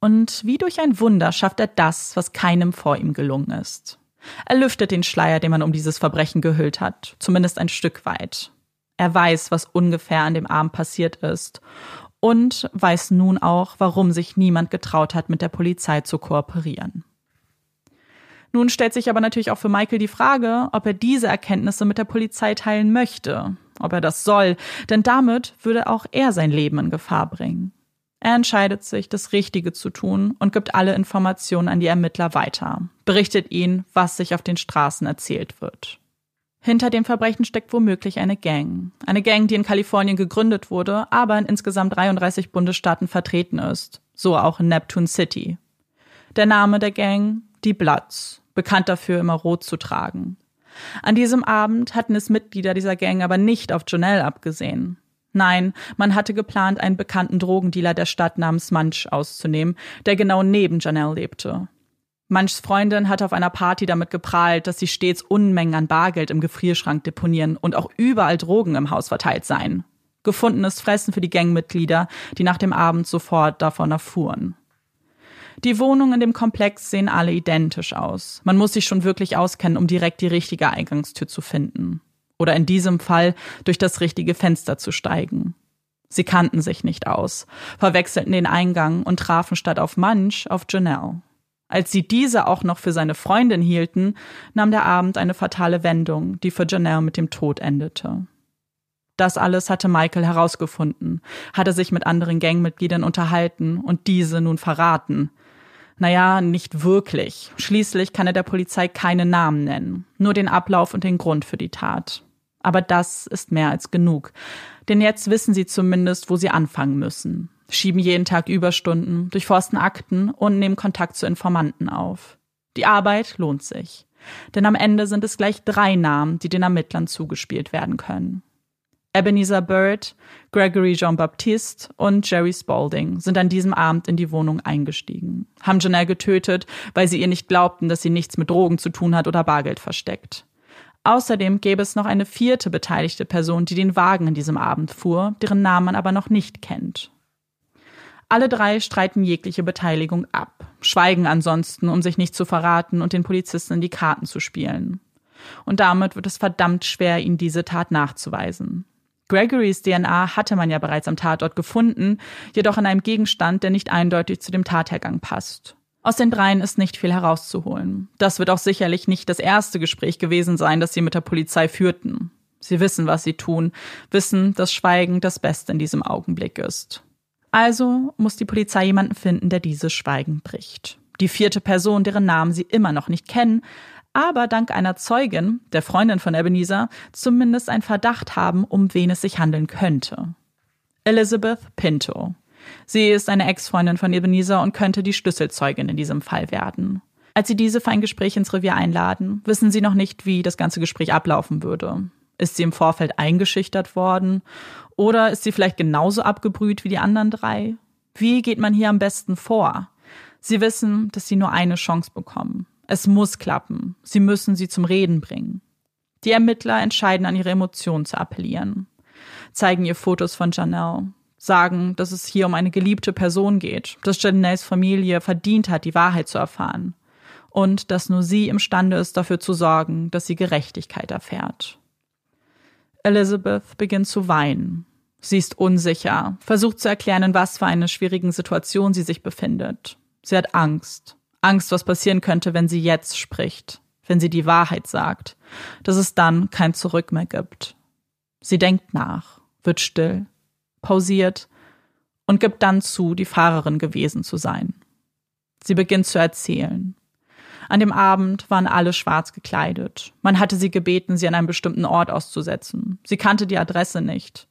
Und wie durch ein Wunder schafft er das, was keinem vor ihm gelungen ist. Er lüftet den Schleier, den man um dieses Verbrechen gehüllt hat, zumindest ein Stück weit. Er weiß, was ungefähr an dem Abend passiert ist und weiß nun auch, warum sich niemand getraut hat, mit der Polizei zu kooperieren. Nun stellt sich aber natürlich auch für Michael die Frage, ob er diese Erkenntnisse mit der Polizei teilen möchte, ob er das soll, denn damit würde auch er sein Leben in Gefahr bringen. Er entscheidet sich, das Richtige zu tun und gibt alle Informationen an die Ermittler weiter, berichtet ihnen, was sich auf den Straßen erzählt wird. Hinter dem Verbrechen steckt womöglich eine Gang. Eine Gang, die in Kalifornien gegründet wurde, aber in insgesamt 33 Bundesstaaten vertreten ist. So auch in Neptune City. Der Name der Gang? Die Bloods bekannt dafür, immer rot zu tragen. An diesem Abend hatten es Mitglieder dieser Gang aber nicht auf Janelle abgesehen. Nein, man hatte geplant, einen bekannten Drogendealer der Stadt namens Munch auszunehmen, der genau neben Janelle lebte. Munchs Freundin hatte auf einer Party damit geprahlt, dass sie stets Unmengen an Bargeld im Gefrierschrank deponieren und auch überall Drogen im Haus verteilt seien. Gefundenes Fressen für die Gangmitglieder, die nach dem Abend sofort davon erfuhren. Die Wohnungen in dem Komplex sehen alle identisch aus. Man muss sich schon wirklich auskennen, um direkt die richtige Eingangstür zu finden. Oder in diesem Fall durch das richtige Fenster zu steigen. Sie kannten sich nicht aus, verwechselten den Eingang und trafen statt auf Munch auf Janelle. Als sie diese auch noch für seine Freundin hielten, nahm der Abend eine fatale Wendung, die für Janelle mit dem Tod endete. Das alles hatte Michael herausgefunden, hatte sich mit anderen Gangmitgliedern unterhalten und diese nun verraten. Naja, nicht wirklich. Schließlich kann er der Polizei keine Namen nennen, nur den Ablauf und den Grund für die Tat. Aber das ist mehr als genug. Denn jetzt wissen sie zumindest, wo sie anfangen müssen. Schieben jeden Tag Überstunden, durchforsten Akten und nehmen Kontakt zu Informanten auf. Die Arbeit lohnt sich. Denn am Ende sind es gleich drei Namen, die den Ermittlern zugespielt werden können. Ebenezer Bird, Gregory Jean-Baptiste und Jerry Spalding sind an diesem Abend in die Wohnung eingestiegen, haben Janelle getötet, weil sie ihr nicht glaubten, dass sie nichts mit Drogen zu tun hat oder Bargeld versteckt. Außerdem gäbe es noch eine vierte beteiligte Person, die den Wagen in diesem Abend fuhr, deren Namen man aber noch nicht kennt. Alle drei streiten jegliche Beteiligung ab, schweigen ansonsten, um sich nicht zu verraten und den Polizisten in die Karten zu spielen. Und damit wird es verdammt schwer, ihnen diese Tat nachzuweisen. Gregorys DNA hatte man ja bereits am Tatort gefunden, jedoch an einem Gegenstand, der nicht eindeutig zu dem Tathergang passt. Aus den dreien ist nicht viel herauszuholen. Das wird auch sicherlich nicht das erste Gespräch gewesen sein, das sie mit der Polizei führten. Sie wissen, was sie tun, wissen, dass Schweigen das Beste in diesem Augenblick ist. Also muss die Polizei jemanden finden, der dieses Schweigen bricht. Die vierte Person, deren Namen sie immer noch nicht kennen, aber dank einer Zeugin, der Freundin von Ebenezer, zumindest ein Verdacht haben, um wen es sich handeln könnte. Elizabeth Pinto. Sie ist eine Ex-Freundin von Ebenezer und könnte die Schlüsselzeugin in diesem Fall werden. Als sie diese für ein Gespräch ins Revier einladen, wissen sie noch nicht, wie das ganze Gespräch ablaufen würde. Ist sie im Vorfeld eingeschüchtert worden? Oder ist sie vielleicht genauso abgebrüht wie die anderen drei? Wie geht man hier am besten vor? Sie wissen, dass sie nur eine Chance bekommen. Es muss klappen. Sie müssen sie zum Reden bringen. Die Ermittler entscheiden an ihre Emotionen zu appellieren, zeigen ihr Fotos von Janelle, sagen, dass es hier um eine geliebte Person geht, dass Janelles Familie verdient hat, die Wahrheit zu erfahren und dass nur sie imstande ist, dafür zu sorgen, dass sie Gerechtigkeit erfährt. Elizabeth beginnt zu weinen. Sie ist unsicher, versucht zu erklären, in was für einer schwierigen Situation sie sich befindet. Sie hat Angst, Angst, was passieren könnte, wenn sie jetzt spricht, wenn sie die Wahrheit sagt, dass es dann kein Zurück mehr gibt. Sie denkt nach, wird still, pausiert und gibt dann zu, die Fahrerin gewesen zu sein. Sie beginnt zu erzählen. An dem Abend waren alle schwarz gekleidet. Man hatte sie gebeten, sie an einem bestimmten Ort auszusetzen. Sie kannte die Adresse nicht.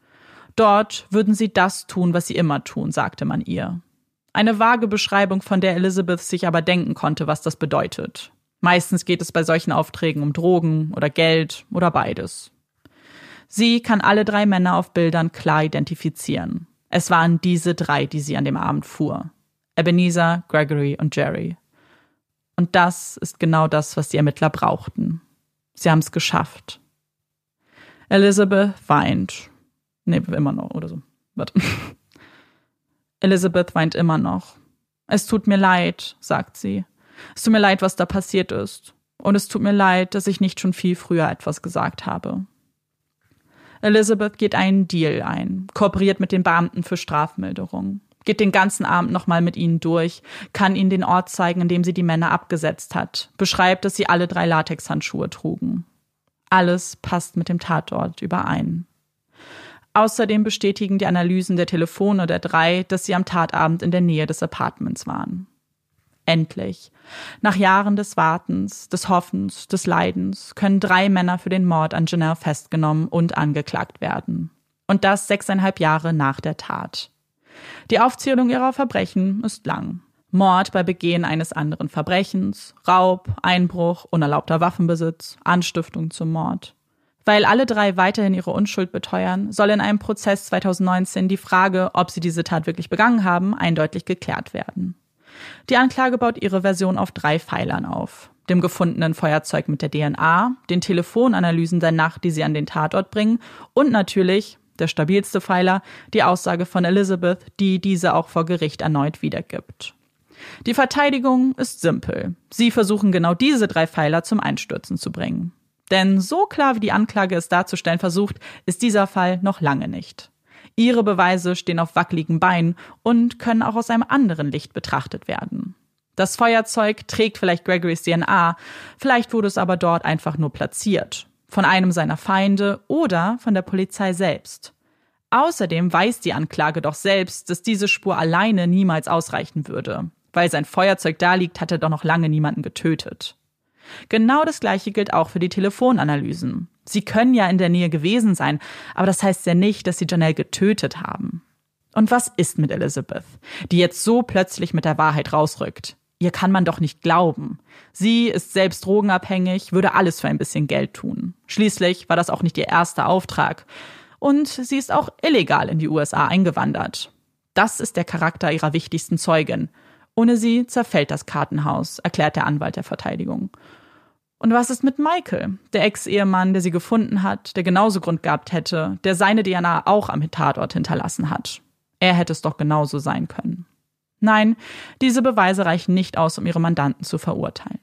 Dort würden sie das tun, was sie immer tun, sagte man ihr. Eine vage Beschreibung, von der Elizabeth sich aber denken konnte, was das bedeutet. Meistens geht es bei solchen Aufträgen um Drogen oder Geld oder beides. Sie kann alle drei Männer auf Bildern klar identifizieren. Es waren diese drei, die sie an dem Abend fuhr. Ebenezer, Gregory und Jerry. Und das ist genau das, was die Ermittler brauchten. Sie haben es geschafft. Elizabeth weint. Nee, immer noch oder so. Warte. Elizabeth weint immer noch. Es tut mir leid, sagt sie. Es tut mir leid, was da passiert ist. Und es tut mir leid, dass ich nicht schon viel früher etwas gesagt habe. Elizabeth geht einen Deal ein, kooperiert mit den Beamten für Strafmilderung, geht den ganzen Abend nochmal mit ihnen durch, kann ihnen den Ort zeigen, in dem sie die Männer abgesetzt hat, beschreibt, dass sie alle drei Latexhandschuhe trugen. Alles passt mit dem Tatort überein. Außerdem bestätigen die Analysen der Telefone der drei, dass sie am Tatabend in der Nähe des Apartments waren. Endlich. Nach Jahren des Wartens, des Hoffens, des Leidens können drei Männer für den Mord an Janelle festgenommen und angeklagt werden. Und das sechseinhalb Jahre nach der Tat. Die Aufzählung ihrer Verbrechen ist lang. Mord bei Begehen eines anderen Verbrechens, Raub, Einbruch, unerlaubter Waffenbesitz, Anstiftung zum Mord. Weil alle drei weiterhin ihre Unschuld beteuern, soll in einem Prozess 2019 die Frage, ob sie diese Tat wirklich begangen haben, eindeutig geklärt werden. Die Anklage baut ihre Version auf drei Pfeilern auf. Dem gefundenen Feuerzeug mit der DNA, den Telefonanalysen der Nacht, die sie an den Tatort bringen und natürlich, der stabilste Pfeiler, die Aussage von Elizabeth, die diese auch vor Gericht erneut wiedergibt. Die Verteidigung ist simpel. Sie versuchen genau diese drei Pfeiler zum Einstürzen zu bringen. Denn so klar wie die Anklage es darzustellen versucht, ist dieser Fall noch lange nicht. Ihre Beweise stehen auf wackeligen Beinen und können auch aus einem anderen Licht betrachtet werden. Das Feuerzeug trägt vielleicht Gregorys DNA, vielleicht wurde es aber dort einfach nur platziert. Von einem seiner Feinde oder von der Polizei selbst. Außerdem weiß die Anklage doch selbst, dass diese Spur alleine niemals ausreichen würde. Weil sein Feuerzeug da liegt, hat er doch noch lange niemanden getötet. Genau das Gleiche gilt auch für die Telefonanalysen. Sie können ja in der Nähe gewesen sein, aber das heißt ja nicht, dass sie Janelle getötet haben. Und was ist mit Elizabeth, die jetzt so plötzlich mit der Wahrheit rausrückt? Ihr kann man doch nicht glauben. Sie ist selbst drogenabhängig, würde alles für ein bisschen Geld tun. Schließlich war das auch nicht ihr erster Auftrag. Und sie ist auch illegal in die USA eingewandert. Das ist der Charakter ihrer wichtigsten Zeugin. Ohne sie zerfällt das Kartenhaus, erklärt der Anwalt der Verteidigung. Und was ist mit Michael, der Ex-Ehemann, der sie gefunden hat, der genauso Grund gehabt hätte, der seine DNA auch am Tatort hinterlassen hat? Er hätte es doch genauso sein können. Nein, diese Beweise reichen nicht aus, um ihre Mandanten zu verurteilen.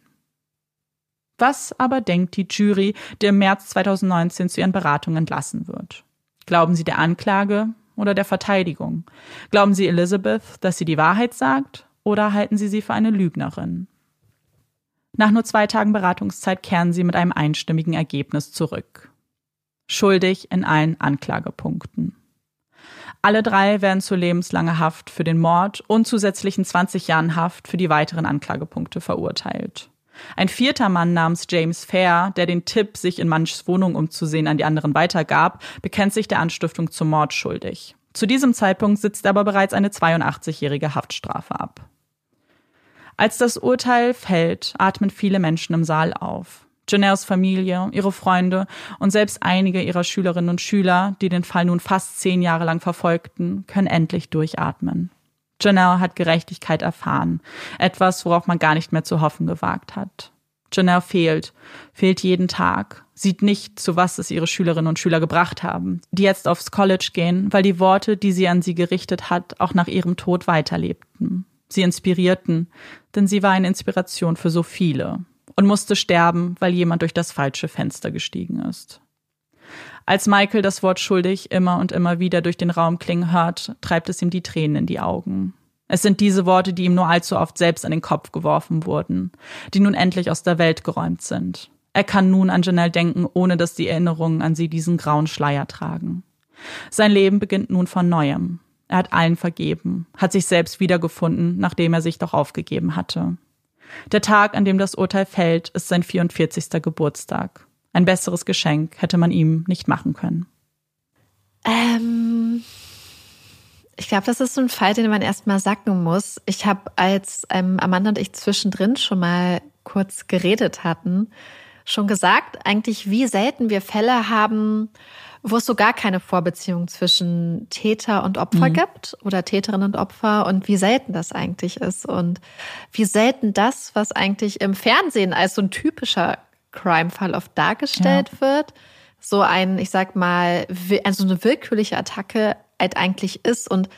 Was aber denkt die Jury, die im März 2019 zu ihren Beratungen entlassen wird? Glauben sie der Anklage oder der Verteidigung? Glauben sie Elizabeth, dass sie die Wahrheit sagt, oder halten sie sie für eine Lügnerin? Nach nur zwei Tagen Beratungszeit kehren sie mit einem einstimmigen Ergebnis zurück. Schuldig in allen Anklagepunkten. Alle drei werden zu lebenslanger Haft für den Mord und zusätzlichen 20 Jahren Haft für die weiteren Anklagepunkte verurteilt. Ein vierter Mann namens James Fair, der den Tipp, sich in Manchs Wohnung umzusehen, an die anderen weitergab, bekennt sich der Anstiftung zum Mord schuldig. Zu diesem Zeitpunkt sitzt er aber bereits eine 82-jährige Haftstrafe ab. Als das Urteil fällt, atmen viele Menschen im Saal auf. Janelles Familie, ihre Freunde und selbst einige ihrer Schülerinnen und Schüler, die den Fall nun fast zehn Jahre lang verfolgten, können endlich durchatmen. Janelle hat Gerechtigkeit erfahren, etwas, worauf man gar nicht mehr zu hoffen gewagt hat. Janelle fehlt, fehlt jeden Tag, sieht nicht, zu was es ihre Schülerinnen und Schüler gebracht haben, die jetzt aufs College gehen, weil die Worte, die sie an sie gerichtet hat, auch nach ihrem Tod weiterlebten. Sie inspirierten, denn sie war eine Inspiration für so viele und musste sterben, weil jemand durch das falsche Fenster gestiegen ist. Als Michael das Wort schuldig immer und immer wieder durch den Raum klingen hört, treibt es ihm die Tränen in die Augen. Es sind diese Worte, die ihm nur allzu oft selbst an den Kopf geworfen wurden, die nun endlich aus der Welt geräumt sind. Er kann nun an Janelle denken, ohne dass die Erinnerungen an sie diesen grauen Schleier tragen. Sein Leben beginnt nun von neuem. Er hat allen vergeben, hat sich selbst wiedergefunden, nachdem er sich doch aufgegeben hatte. Der Tag, an dem das Urteil fällt, ist sein 44. Geburtstag. Ein besseres Geschenk hätte man ihm nicht machen können. Ähm, ich glaube, das ist so ein Fall, den man erstmal sacken muss. Ich habe, als ähm, Amanda und ich zwischendrin schon mal kurz geredet hatten, schon gesagt, eigentlich wie selten wir Fälle haben, wo es so gar keine Vorbeziehung zwischen Täter und Opfer mhm. gibt oder Täterin und Opfer und wie selten das eigentlich ist und wie selten das, was eigentlich im Fernsehen als so ein typischer Crime-Fall oft dargestellt ja. wird, so ein, ich sag mal, also eine willkürliche Attacke halt eigentlich ist und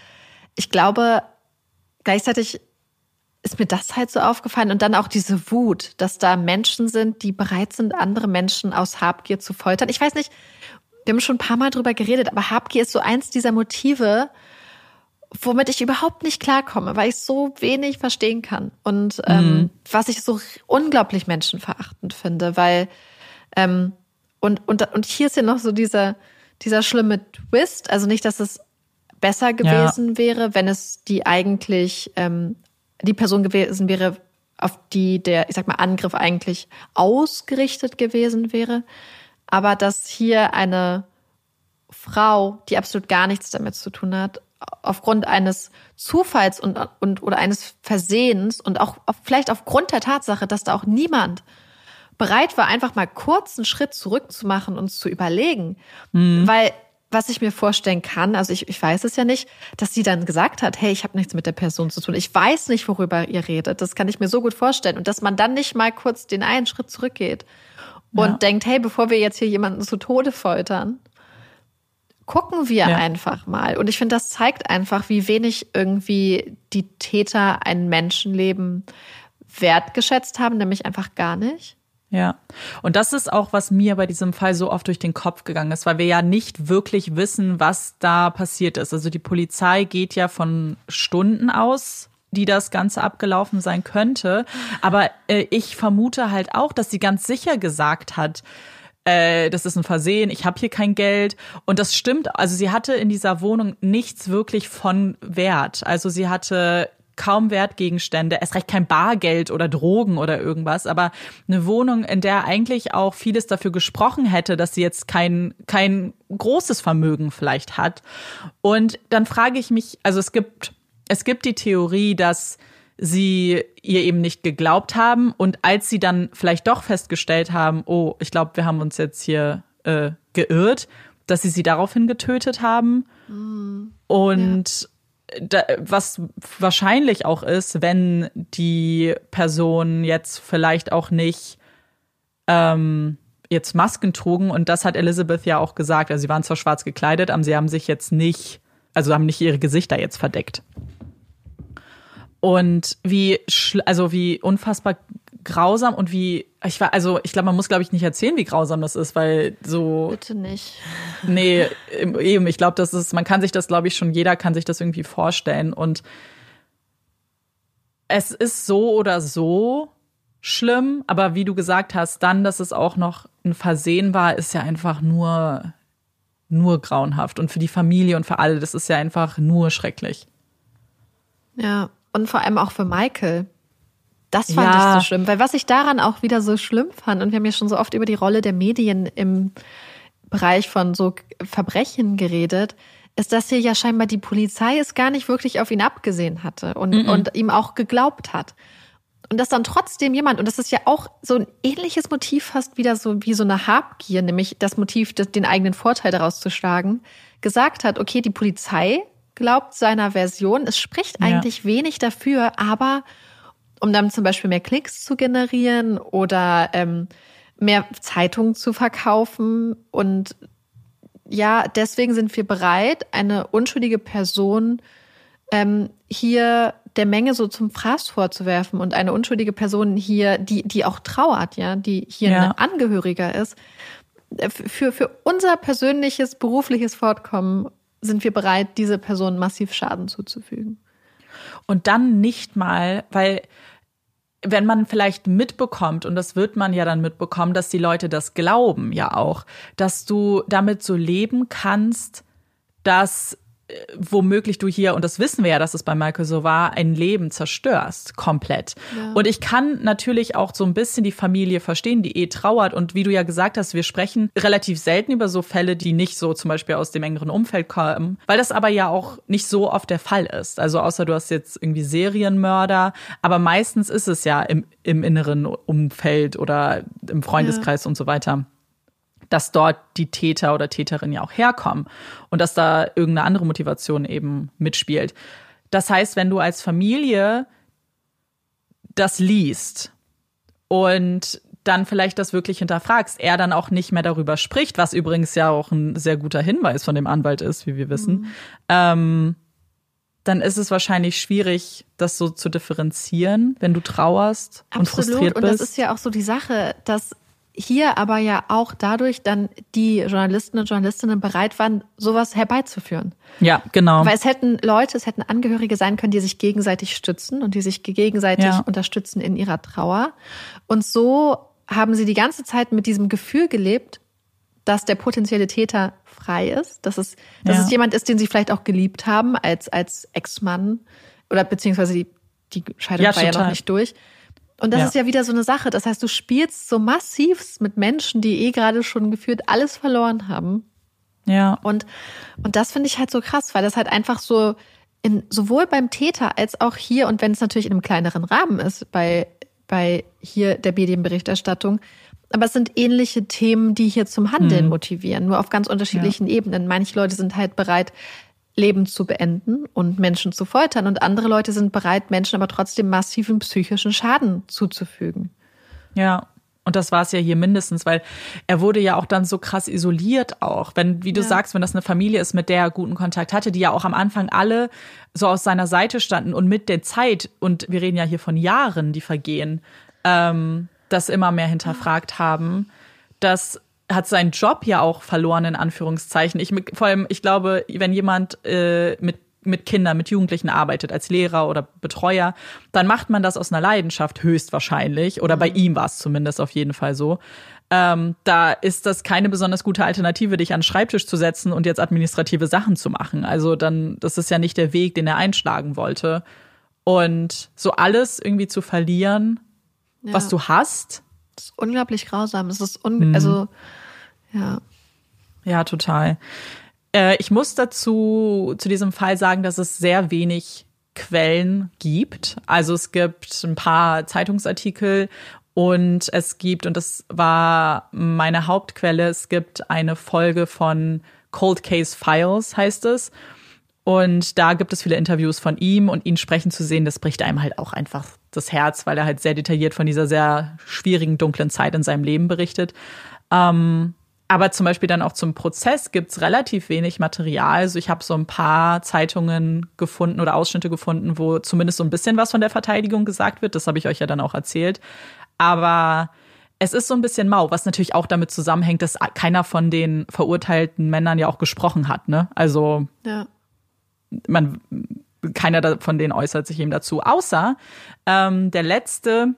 ich glaube, gleichzeitig ist mir das halt so aufgefallen. Und dann auch diese Wut, dass da Menschen sind, die bereit sind, andere Menschen aus Habgier zu foltern. Ich weiß nicht, wir haben schon ein paar Mal drüber geredet, aber Habgier ist so eins dieser Motive, womit ich überhaupt nicht klarkomme, weil ich so wenig verstehen kann. Und ähm, mhm. was ich so unglaublich menschenverachtend finde, weil ähm, und, und, und hier ist ja noch so dieser, dieser schlimme Twist. Also nicht, dass es besser gewesen ja. wäre, wenn es die eigentlich ähm, die Person gewesen wäre, auf die der, ich sag mal, Angriff eigentlich ausgerichtet gewesen wäre. Aber dass hier eine Frau, die absolut gar nichts damit zu tun hat, aufgrund eines Zufalls und, und oder eines Versehens und auch auf, vielleicht aufgrund der Tatsache, dass da auch niemand bereit war, einfach mal kurz einen Schritt zurückzumachen und zu überlegen. Mhm. Weil was ich mir vorstellen kann, also ich, ich weiß es ja nicht, dass sie dann gesagt hat, hey, ich habe nichts mit der Person zu tun. Ich weiß nicht, worüber ihr redet. Das kann ich mir so gut vorstellen. Und dass man dann nicht mal kurz den einen Schritt zurückgeht und ja. denkt, hey, bevor wir jetzt hier jemanden zu Tode foltern, gucken wir ja. einfach mal. Und ich finde, das zeigt einfach, wie wenig irgendwie die Täter ein Menschenleben wertgeschätzt haben, nämlich einfach gar nicht. Ja, und das ist auch, was mir bei diesem Fall so oft durch den Kopf gegangen ist, weil wir ja nicht wirklich wissen, was da passiert ist. Also die Polizei geht ja von Stunden aus, die das Ganze abgelaufen sein könnte. Aber äh, ich vermute halt auch, dass sie ganz sicher gesagt hat, äh, das ist ein Versehen, ich habe hier kein Geld. Und das stimmt, also sie hatte in dieser Wohnung nichts wirklich von Wert. Also sie hatte kaum Wertgegenstände, erst recht kein Bargeld oder Drogen oder irgendwas, aber eine Wohnung, in der eigentlich auch vieles dafür gesprochen hätte, dass sie jetzt kein, kein großes Vermögen vielleicht hat. Und dann frage ich mich, also es gibt, es gibt die Theorie, dass sie ihr eben nicht geglaubt haben und als sie dann vielleicht doch festgestellt haben, oh, ich glaube, wir haben uns jetzt hier äh, geirrt, dass sie sie daraufhin getötet haben. Mhm. Und ja da, was wahrscheinlich auch ist, wenn die Person jetzt vielleicht auch nicht ähm, jetzt Masken trugen und das hat Elizabeth ja auch gesagt. Also sie waren zwar schwarz gekleidet, aber sie haben sich jetzt nicht, also haben nicht ihre Gesichter jetzt verdeckt. Und wie, also wie unfassbar grausam und wie ich war also ich glaube man muss glaube ich nicht erzählen wie grausam das ist weil so bitte nicht. Nee eben ich glaube das ist man kann sich das glaube ich schon jeder kann sich das irgendwie vorstellen. Und es ist so oder so schlimm aber wie du gesagt hast dann dass es auch noch ein Versehen war ist ja einfach nur nur grauenhaft. Und für die Familie und für alle das ist ja einfach nur schrecklich. Ja und vor allem auch für Michael das fand ja. ich so schlimm, weil was ich daran auch wieder so schlimm fand, und wir haben ja schon so oft über die Rolle der Medien im Bereich von so Verbrechen geredet, ist, dass hier ja scheinbar die Polizei es gar nicht wirklich auf ihn abgesehen hatte und, mm -mm. und ihm auch geglaubt hat. Und dass dann trotzdem jemand, und das ist ja auch so ein ähnliches Motiv fast wieder so wie so eine Habgier, nämlich das Motiv, den eigenen Vorteil daraus zu schlagen, gesagt hat, okay, die Polizei glaubt seiner Version, es spricht eigentlich ja. wenig dafür, aber um dann zum Beispiel mehr Klicks zu generieren oder ähm, mehr Zeitungen zu verkaufen. Und ja, deswegen sind wir bereit, eine unschuldige Person ähm, hier der Menge so zum Fraß vorzuwerfen und eine unschuldige Person hier, die, die auch trauert, ja, die hier ja. ein Angehöriger ist. Äh, für, für unser persönliches, berufliches Fortkommen sind wir bereit, diese Person massiv Schaden zuzufügen. Und dann nicht mal, weil wenn man vielleicht mitbekommt, und das wird man ja dann mitbekommen, dass die Leute das glauben ja auch, dass du damit so leben kannst, dass womöglich du hier, und das wissen wir ja, dass es bei Michael so war, ein Leben zerstörst, komplett. Ja. Und ich kann natürlich auch so ein bisschen die Familie verstehen, die eh trauert. Und wie du ja gesagt hast, wir sprechen relativ selten über so Fälle, die nicht so zum Beispiel aus dem engeren Umfeld kommen, weil das aber ja auch nicht so oft der Fall ist. Also außer du hast jetzt irgendwie Serienmörder, aber meistens ist es ja im, im inneren Umfeld oder im Freundeskreis ja. und so weiter dass dort die Täter oder Täterin ja auch herkommen und dass da irgendeine andere Motivation eben mitspielt. Das heißt, wenn du als Familie das liest und dann vielleicht das wirklich hinterfragst, er dann auch nicht mehr darüber spricht, was übrigens ja auch ein sehr guter Hinweis von dem Anwalt ist, wie wir wissen, mhm. ähm, dann ist es wahrscheinlich schwierig, das so zu differenzieren, wenn du trauerst Absolut. und frustriert bist. Und das ist ja auch so die Sache, dass hier aber ja auch dadurch dann die Journalisten und Journalistinnen bereit waren, sowas herbeizuführen. Ja, genau. Weil es hätten Leute, es hätten Angehörige sein können, die sich gegenseitig stützen und die sich gegenseitig ja. unterstützen in ihrer Trauer. Und so haben sie die ganze Zeit mit diesem Gefühl gelebt, dass der potenzielle Täter frei ist, dass es, dass ja. es jemand ist, den sie vielleicht auch geliebt haben als, als Ex-Mann oder beziehungsweise die, die Scheidung ja, war total. ja noch nicht durch. Und das ja. ist ja wieder so eine Sache. Das heißt, du spielst so massiv mit Menschen, die eh gerade schon gefühlt alles verloren haben. Ja. Und, und das finde ich halt so krass, weil das halt einfach so in, sowohl beim Täter als auch hier und wenn es natürlich in einem kleineren Rahmen ist, bei, bei hier der Medienberichterstattung, aber es sind ähnliche Themen, die hier zum Handeln mhm. motivieren, nur auf ganz unterschiedlichen ja. Ebenen. Manche Leute sind halt bereit, Leben zu beenden und Menschen zu foltern. Und andere Leute sind bereit, Menschen aber trotzdem massiven psychischen Schaden zuzufügen. Ja. Und das war es ja hier mindestens, weil er wurde ja auch dann so krass isoliert auch. Wenn, wie du ja. sagst, wenn das eine Familie ist, mit der er guten Kontakt hatte, die ja auch am Anfang alle so aus seiner Seite standen und mit der Zeit, und wir reden ja hier von Jahren, die vergehen, ähm, das immer mehr hinterfragt haben, dass hat seinen Job ja auch verloren, in Anführungszeichen. Ich, vor allem, ich glaube, wenn jemand äh, mit mit Kindern, mit Jugendlichen arbeitet, als Lehrer oder Betreuer, dann macht man das aus einer Leidenschaft höchstwahrscheinlich. Oder bei mhm. ihm war es zumindest auf jeden Fall so. Ähm, da ist das keine besonders gute Alternative, dich an den Schreibtisch zu setzen und jetzt administrative Sachen zu machen. Also dann, das ist ja nicht der Weg, den er einschlagen wollte. Und so alles irgendwie zu verlieren, ja. was du hast. Das ist unglaublich grausam. Es ist un mhm. also ja. Ja, total. Äh, ich muss dazu zu diesem Fall sagen, dass es sehr wenig Quellen gibt. Also es gibt ein paar Zeitungsartikel und es gibt, und das war meine Hauptquelle, es gibt eine Folge von Cold Case Files, heißt es. Und da gibt es viele Interviews von ihm und ihn sprechen zu sehen, das bricht einem halt auch einfach das Herz, weil er halt sehr detailliert von dieser sehr schwierigen, dunklen Zeit in seinem Leben berichtet. Ähm, aber zum Beispiel dann auch zum Prozess gibt's relativ wenig Material. Also ich habe so ein paar Zeitungen gefunden oder Ausschnitte gefunden, wo zumindest so ein bisschen was von der Verteidigung gesagt wird. Das habe ich euch ja dann auch erzählt. Aber es ist so ein bisschen mau, was natürlich auch damit zusammenhängt, dass keiner von den verurteilten Männern ja auch gesprochen hat. Ne? Also ja. man, keiner von denen äußert sich eben dazu. Außer ähm, der letzte,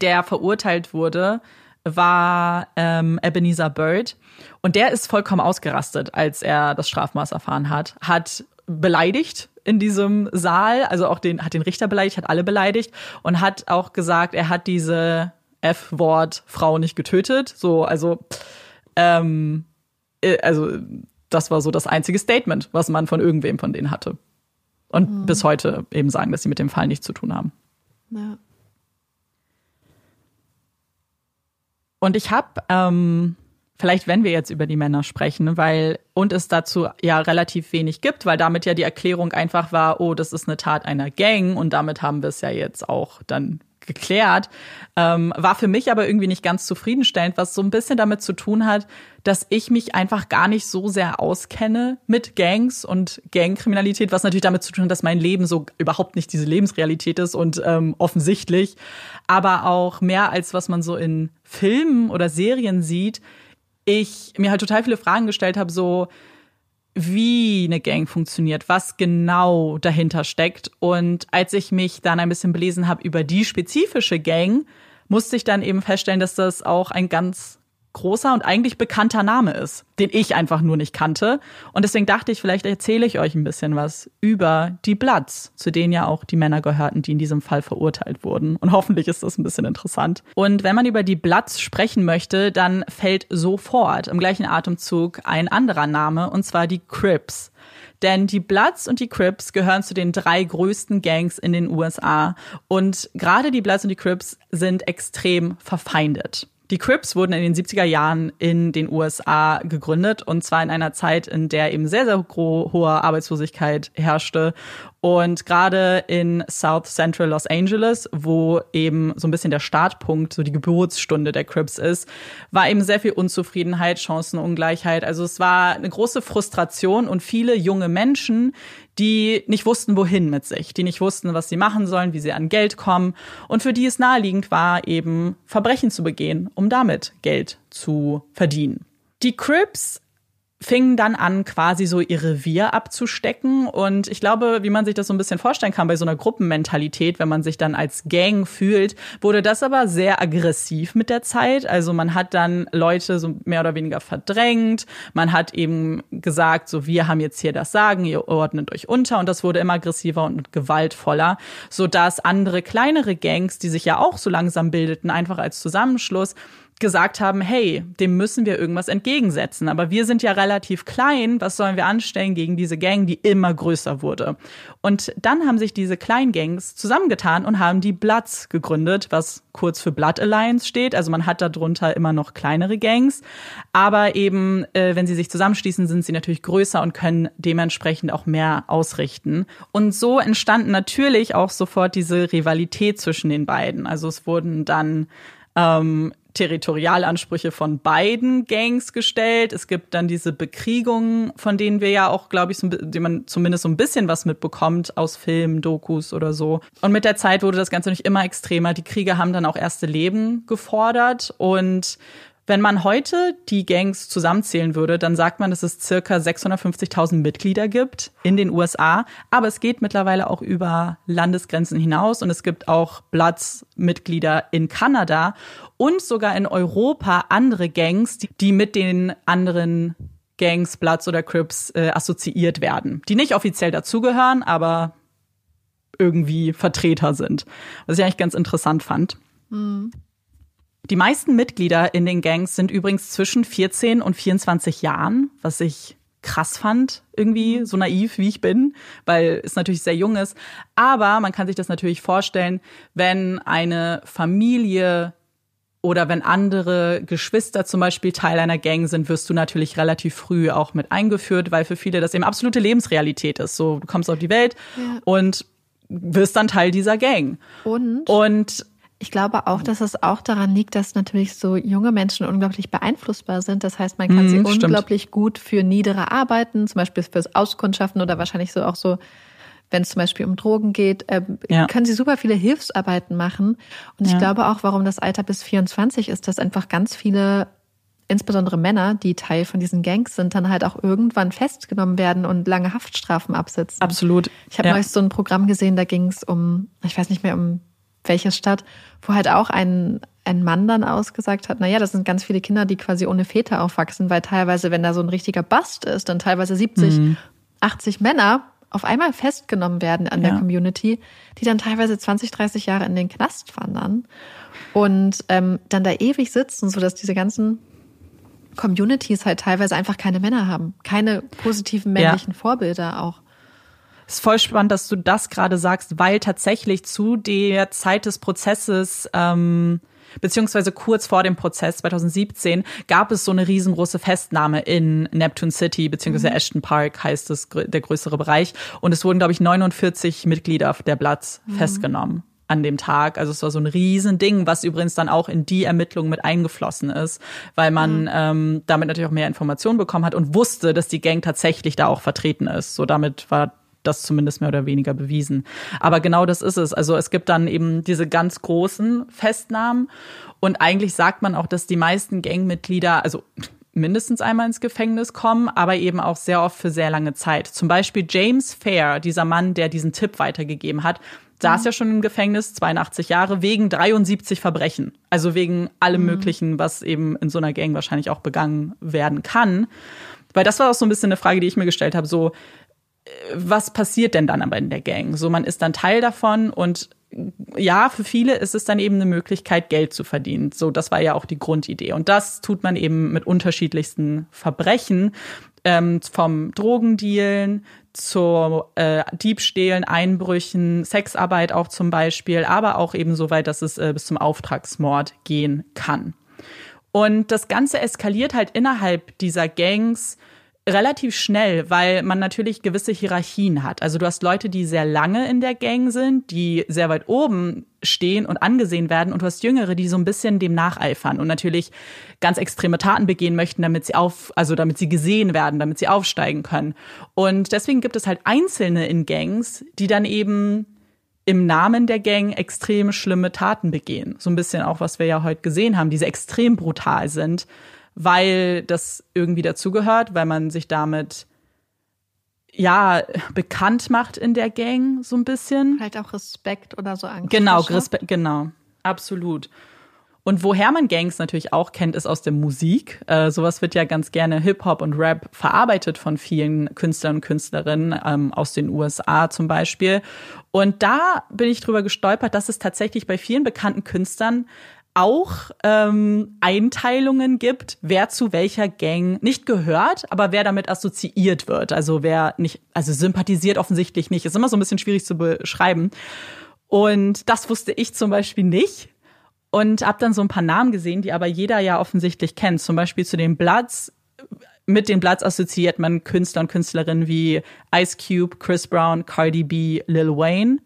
der verurteilt wurde, war ähm, Ebenezer Bird. Und der ist vollkommen ausgerastet, als er das Strafmaß erfahren hat. Hat beleidigt in diesem Saal, also auch den, hat den Richter beleidigt, hat alle beleidigt und hat auch gesagt, er hat diese F-Wort Frau nicht getötet. So, also, ähm, äh, also, das war so das einzige Statement, was man von irgendwem von denen hatte. Und mhm. bis heute eben sagen, dass sie mit dem Fall nichts zu tun haben. Ja. Und ich habe, ähm, vielleicht wenn wir jetzt über die Männer sprechen, weil und es dazu ja relativ wenig gibt, weil damit ja die Erklärung einfach war, oh, das ist eine Tat einer Gang und damit haben wir es ja jetzt auch dann geklärt, ähm, war für mich aber irgendwie nicht ganz zufriedenstellend, was so ein bisschen damit zu tun hat, dass ich mich einfach gar nicht so sehr auskenne mit Gangs und Gangkriminalität, was natürlich damit zu tun hat, dass mein Leben so überhaupt nicht diese Lebensrealität ist und ähm, offensichtlich, aber auch mehr als was man so in Filmen oder Serien sieht, ich mir halt total viele Fragen gestellt habe, so wie eine Gang funktioniert, was genau dahinter steckt. Und als ich mich dann ein bisschen belesen habe über die spezifische Gang, musste ich dann eben feststellen, dass das auch ein ganz großer und eigentlich bekannter Name ist, den ich einfach nur nicht kannte. Und deswegen dachte ich, vielleicht erzähle ich euch ein bisschen was über die Bloods, zu denen ja auch die Männer gehörten, die in diesem Fall verurteilt wurden. Und hoffentlich ist das ein bisschen interessant. Und wenn man über die Bloods sprechen möchte, dann fällt sofort im gleichen Atemzug ein anderer Name, und zwar die Crips. Denn die Bloods und die Crips gehören zu den drei größten Gangs in den USA. Und gerade die Bloods und die Crips sind extrem verfeindet. Die Crips wurden in den 70er Jahren in den USA gegründet und zwar in einer Zeit, in der eben sehr, sehr hohe Arbeitslosigkeit herrschte. Und gerade in South Central Los Angeles, wo eben so ein bisschen der Startpunkt, so die Geburtsstunde der Crips ist, war eben sehr viel Unzufriedenheit, Chancenungleichheit. Also es war eine große Frustration und viele junge Menschen, die nicht wussten, wohin mit sich, die nicht wussten, was sie machen sollen, wie sie an Geld kommen und für die es naheliegend war, eben Verbrechen zu begehen, um damit Geld zu verdienen. Die Crips fingen dann an, quasi so ihr Revier abzustecken. Und ich glaube, wie man sich das so ein bisschen vorstellen kann bei so einer Gruppenmentalität, wenn man sich dann als Gang fühlt, wurde das aber sehr aggressiv mit der Zeit. Also man hat dann Leute so mehr oder weniger verdrängt. Man hat eben gesagt, so wir haben jetzt hier das Sagen, ihr ordnet euch unter. Und das wurde immer aggressiver und gewaltvoller, sodass andere kleinere Gangs, die sich ja auch so langsam bildeten, einfach als Zusammenschluss, gesagt haben, hey, dem müssen wir irgendwas entgegensetzen. Aber wir sind ja relativ klein, was sollen wir anstellen gegen diese Gang, die immer größer wurde? Und dann haben sich diese kleinen Gangs zusammengetan und haben die Bloods gegründet, was kurz für Blood Alliance steht. Also man hat darunter immer noch kleinere Gangs. Aber eben, äh, wenn sie sich zusammenschließen, sind sie natürlich größer und können dementsprechend auch mehr ausrichten. Und so entstanden natürlich auch sofort diese Rivalität zwischen den beiden. Also es wurden dann ähm, Territorialansprüche von beiden Gangs gestellt. Es gibt dann diese Bekriegungen, von denen wir ja auch, glaube ich, so, die man zumindest so ein bisschen was mitbekommt aus Filmen, Dokus oder so. Und mit der Zeit wurde das Ganze nicht immer extremer. Die Kriege haben dann auch erste Leben gefordert und wenn man heute die Gangs zusammenzählen würde, dann sagt man, dass es circa 650.000 Mitglieder gibt in den USA. Aber es geht mittlerweile auch über Landesgrenzen hinaus und es gibt auch Bloods-Mitglieder in Kanada und sogar in Europa andere Gangs, die, mit den anderen Gangs, Bloods oder Crips äh, assoziiert werden, die nicht offiziell dazugehören, aber irgendwie Vertreter sind. Was ich eigentlich ganz interessant fand. Mhm. Die meisten Mitglieder in den Gangs sind übrigens zwischen 14 und 24 Jahren, was ich krass fand, irgendwie so naiv wie ich bin, weil es natürlich sehr jung ist. Aber man kann sich das natürlich vorstellen, wenn eine Familie oder wenn andere Geschwister zum Beispiel Teil einer Gang sind, wirst du natürlich relativ früh auch mit eingeführt, weil für viele das eben absolute Lebensrealität ist. So, du kommst auf die Welt ja. und wirst dann Teil dieser Gang. Und? Und ich glaube auch, dass es auch daran liegt, dass natürlich so junge Menschen unglaublich beeinflussbar sind. Das heißt, man kann mm, sie stimmt. unglaublich gut für niedere arbeiten, zum Beispiel fürs Auskundschaften oder wahrscheinlich so auch so, wenn es zum Beispiel um Drogen geht, äh, ja. können sie super viele Hilfsarbeiten machen. Und ja. ich glaube auch, warum das Alter bis 24 ist, dass einfach ganz viele insbesondere Männer, die Teil von diesen Gangs sind, dann halt auch irgendwann festgenommen werden und lange Haftstrafen absitzen. Absolut. Ich habe ja. neulich so ein Programm gesehen, da ging es um, ich weiß nicht mehr, um welche Stadt, wo halt auch ein, ein Mann dann ausgesagt hat, naja, das sind ganz viele Kinder, die quasi ohne Väter aufwachsen, weil teilweise, wenn da so ein richtiger Bast ist, dann teilweise 70, mhm. 80 Männer auf einmal festgenommen werden an ja. der Community, die dann teilweise 20, 30 Jahre in den Knast wandern und ähm, dann da ewig sitzen, sodass diese ganzen Communities halt teilweise einfach keine Männer haben, keine positiven männlichen ja. Vorbilder auch ist voll spannend, dass du das gerade sagst, weil tatsächlich zu der Zeit des Prozesses ähm, beziehungsweise kurz vor dem Prozess 2017 gab es so eine riesengroße Festnahme in Neptune City, beziehungsweise mhm. Ashton Park heißt es, der größere Bereich. Und es wurden, glaube ich, 49 Mitglieder der Platz mhm. festgenommen an dem Tag. Also es war so ein Riesending, was übrigens dann auch in die Ermittlungen mit eingeflossen ist, weil man mhm. ähm, damit natürlich auch mehr Informationen bekommen hat und wusste, dass die Gang tatsächlich da auch vertreten ist. So damit war das zumindest mehr oder weniger bewiesen. Aber genau das ist es. Also es gibt dann eben diese ganz großen Festnahmen und eigentlich sagt man auch, dass die meisten Gangmitglieder, also mindestens einmal ins Gefängnis kommen, aber eben auch sehr oft für sehr lange Zeit. Zum Beispiel James Fair, dieser Mann, der diesen Tipp weitergegeben hat, saß mhm. ja schon im Gefängnis, 82 Jahre, wegen 73 Verbrechen. Also wegen allem mhm. Möglichen, was eben in so einer Gang wahrscheinlich auch begangen werden kann. Weil das war auch so ein bisschen eine Frage, die ich mir gestellt habe, so, was passiert denn dann aber in der Gang? So, man ist dann Teil davon und ja, für viele ist es dann eben eine Möglichkeit, Geld zu verdienen. So, das war ja auch die Grundidee. Und das tut man eben mit unterschiedlichsten Verbrechen, ähm, vom Drogendealen zu äh, Diebstählen, Einbrüchen, Sexarbeit auch zum Beispiel, aber auch eben so weit, dass es äh, bis zum Auftragsmord gehen kann. Und das Ganze eskaliert halt innerhalb dieser Gangs relativ schnell, weil man natürlich gewisse Hierarchien hat. Also du hast Leute, die sehr lange in der Gang sind, die sehr weit oben stehen und angesehen werden und du hast Jüngere, die so ein bisschen dem nacheifern und natürlich ganz extreme Taten begehen möchten, damit sie auf, also damit sie gesehen werden, damit sie aufsteigen können. Und deswegen gibt es halt Einzelne in Gangs, die dann eben im Namen der Gang extrem schlimme Taten begehen. So ein bisschen auch, was wir ja heute gesehen haben, diese extrem brutal sind weil das irgendwie dazugehört, weil man sich damit ja bekannt macht in der Gang so ein bisschen. Halt auch Respekt oder so Angst. Genau, Respekt, genau, absolut. Und woher man Gangs natürlich auch kennt, ist aus der Musik. Äh, sowas wird ja ganz gerne Hip-Hop und Rap verarbeitet von vielen Künstlern und Künstlerinnen ähm, aus den USA zum Beispiel. Und da bin ich drüber gestolpert, dass es tatsächlich bei vielen bekannten Künstlern auch ähm, Einteilungen gibt, wer zu welcher Gang nicht gehört, aber wer damit assoziiert wird. Also wer nicht, also sympathisiert offensichtlich nicht. Ist immer so ein bisschen schwierig zu beschreiben. Und das wusste ich zum Beispiel nicht. Und habe dann so ein paar Namen gesehen, die aber jeder ja offensichtlich kennt. Zum Beispiel zu den Bloods. Mit den Bloods assoziiert man Künstler und Künstlerinnen wie Ice Cube, Chris Brown, Cardi B, Lil Wayne.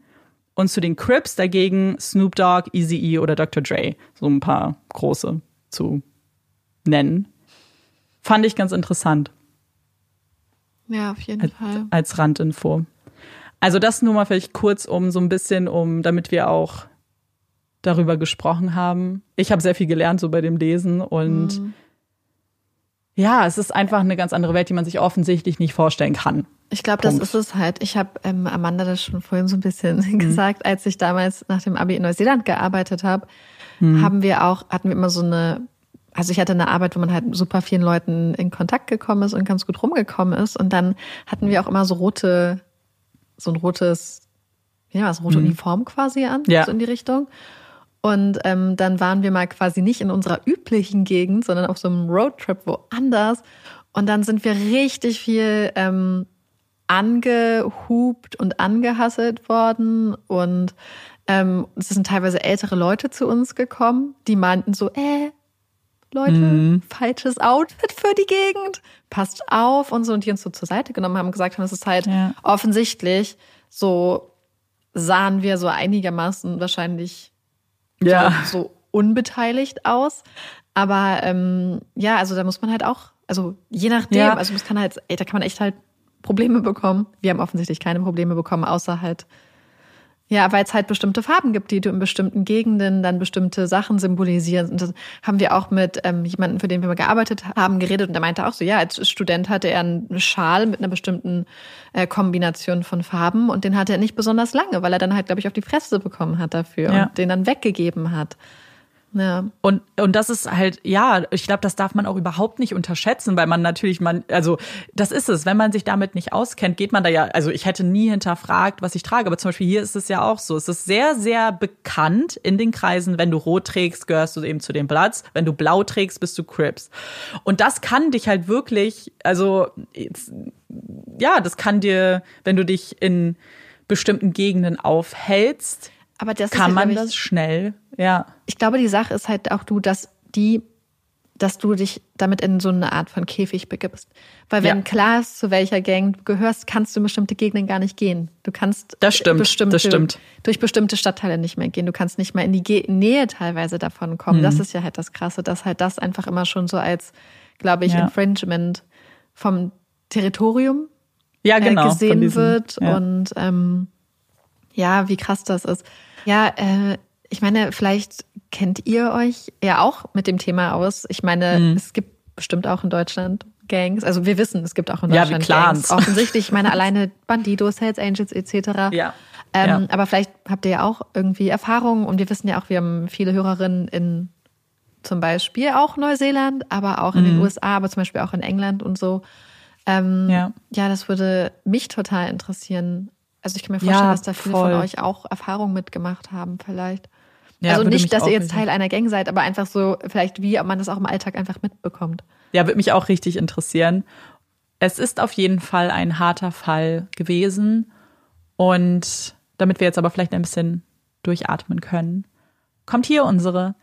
Und zu den Crips dagegen Snoop Dogg, Eazy-E oder Dr. Dre. So ein paar große zu nennen. Fand ich ganz interessant. Ja, auf jeden als, Fall. Als Randinfo. Also das nur mal vielleicht kurz um so ein bisschen, um, damit wir auch darüber gesprochen haben. Ich habe sehr viel gelernt so bei dem Lesen und mhm. ja, es ist einfach eine ganz andere Welt, die man sich offensichtlich nicht vorstellen kann. Ich glaube, das ist es halt. Ich habe ähm, Amanda das schon vorhin so ein bisschen mhm. gesagt, als ich damals nach dem Abi in Neuseeland gearbeitet habe, mhm. haben wir auch, hatten wir immer so eine, also ich hatte eine Arbeit, wo man halt super vielen Leuten in Kontakt gekommen ist und ganz gut rumgekommen ist. Und dann hatten wir auch immer so rote, so ein rotes, ja, so rote mhm. Uniform quasi an, ja. so in die Richtung. Und ähm, dann waren wir mal quasi nicht in unserer üblichen Gegend, sondern auf so einem Roadtrip woanders. Und dann sind wir richtig viel ähm, angehupt und angehasselt worden und ähm, es sind teilweise ältere Leute zu uns gekommen, die meinten so, äh, Leute, mhm. falsches Outfit für die Gegend, passt auf und so und die uns so zur Seite genommen haben und gesagt haben, es ist halt ja. offensichtlich so sahen wir so einigermaßen wahrscheinlich ja. so, so unbeteiligt aus. Aber ähm, ja, also da muss man halt auch, also je nachdem, ja. also es kann halt, ey, da kann man echt halt Probleme bekommen. Wir haben offensichtlich keine Probleme bekommen, außer halt, ja, weil es halt bestimmte Farben gibt, die du in bestimmten Gegenden dann bestimmte Sachen symbolisieren. Und das haben wir auch mit ähm, jemandem, für den wir mal gearbeitet haben, geredet und der meinte auch so, ja, als Student hatte er einen Schal mit einer bestimmten äh, Kombination von Farben und den hatte er nicht besonders lange, weil er dann halt, glaube ich, auf die Fresse bekommen hat dafür ja. und den dann weggegeben hat. Ja. Und, und das ist halt, ja, ich glaube, das darf man auch überhaupt nicht unterschätzen, weil man natürlich, man, also das ist es, wenn man sich damit nicht auskennt, geht man da ja, also ich hätte nie hinterfragt, was ich trage, aber zum Beispiel hier ist es ja auch so. Es ist sehr, sehr bekannt in den Kreisen, wenn du rot trägst, gehörst du eben zu dem Platz, wenn du blau trägst, bist du Crips. Und das kann dich halt wirklich, also ja, das kann dir, wenn du dich in bestimmten Gegenden aufhältst, aber das kann man ich, das schnell, ja. Ich glaube, die Sache ist halt auch du, dass die, dass du dich damit in so eine Art von Käfig begibst. Weil wenn ja. klar ist, zu welcher Gang du gehörst, kannst du in bestimmte Gegenden gar nicht gehen. Du kannst das stimmt, bestimmte, das stimmt. durch bestimmte Stadtteile nicht mehr gehen. Du kannst nicht mal in die Ge Nähe teilweise davon kommen. Mhm. Das ist ja halt das Krasse, dass halt das einfach immer schon so als, glaube ich, ja. Infringement vom Territorium ja, genau, äh, gesehen diesen, wird. Und ähm, ja, wie krass das ist. Ja, äh, ich meine, vielleicht kennt ihr euch ja auch mit dem Thema aus. Ich meine, mhm. es gibt bestimmt auch in Deutschland Gangs. Also wir wissen, es gibt auch in Deutschland ja, Gangs. Offensichtlich, ich meine, alleine Bandidos, Hells Angels etc. Ja. Ähm, ja. Aber vielleicht habt ihr ja auch irgendwie Erfahrungen und wir wissen ja auch, wir haben viele Hörerinnen in zum Beispiel auch Neuseeland, aber auch in mhm. den USA, aber zum Beispiel auch in England und so. Ähm, ja. ja, das würde mich total interessieren. Also ich kann mir vorstellen, ja, dass da viele voll. von euch auch Erfahrungen mitgemacht haben, vielleicht. Ja, also nicht, dass ihr jetzt Teil einer Gang seid, aber einfach so, vielleicht wie man das auch im Alltag einfach mitbekommt. Ja, würde mich auch richtig interessieren. Es ist auf jeden Fall ein harter Fall gewesen. Und damit wir jetzt aber vielleicht ein bisschen durchatmen können, kommt hier unsere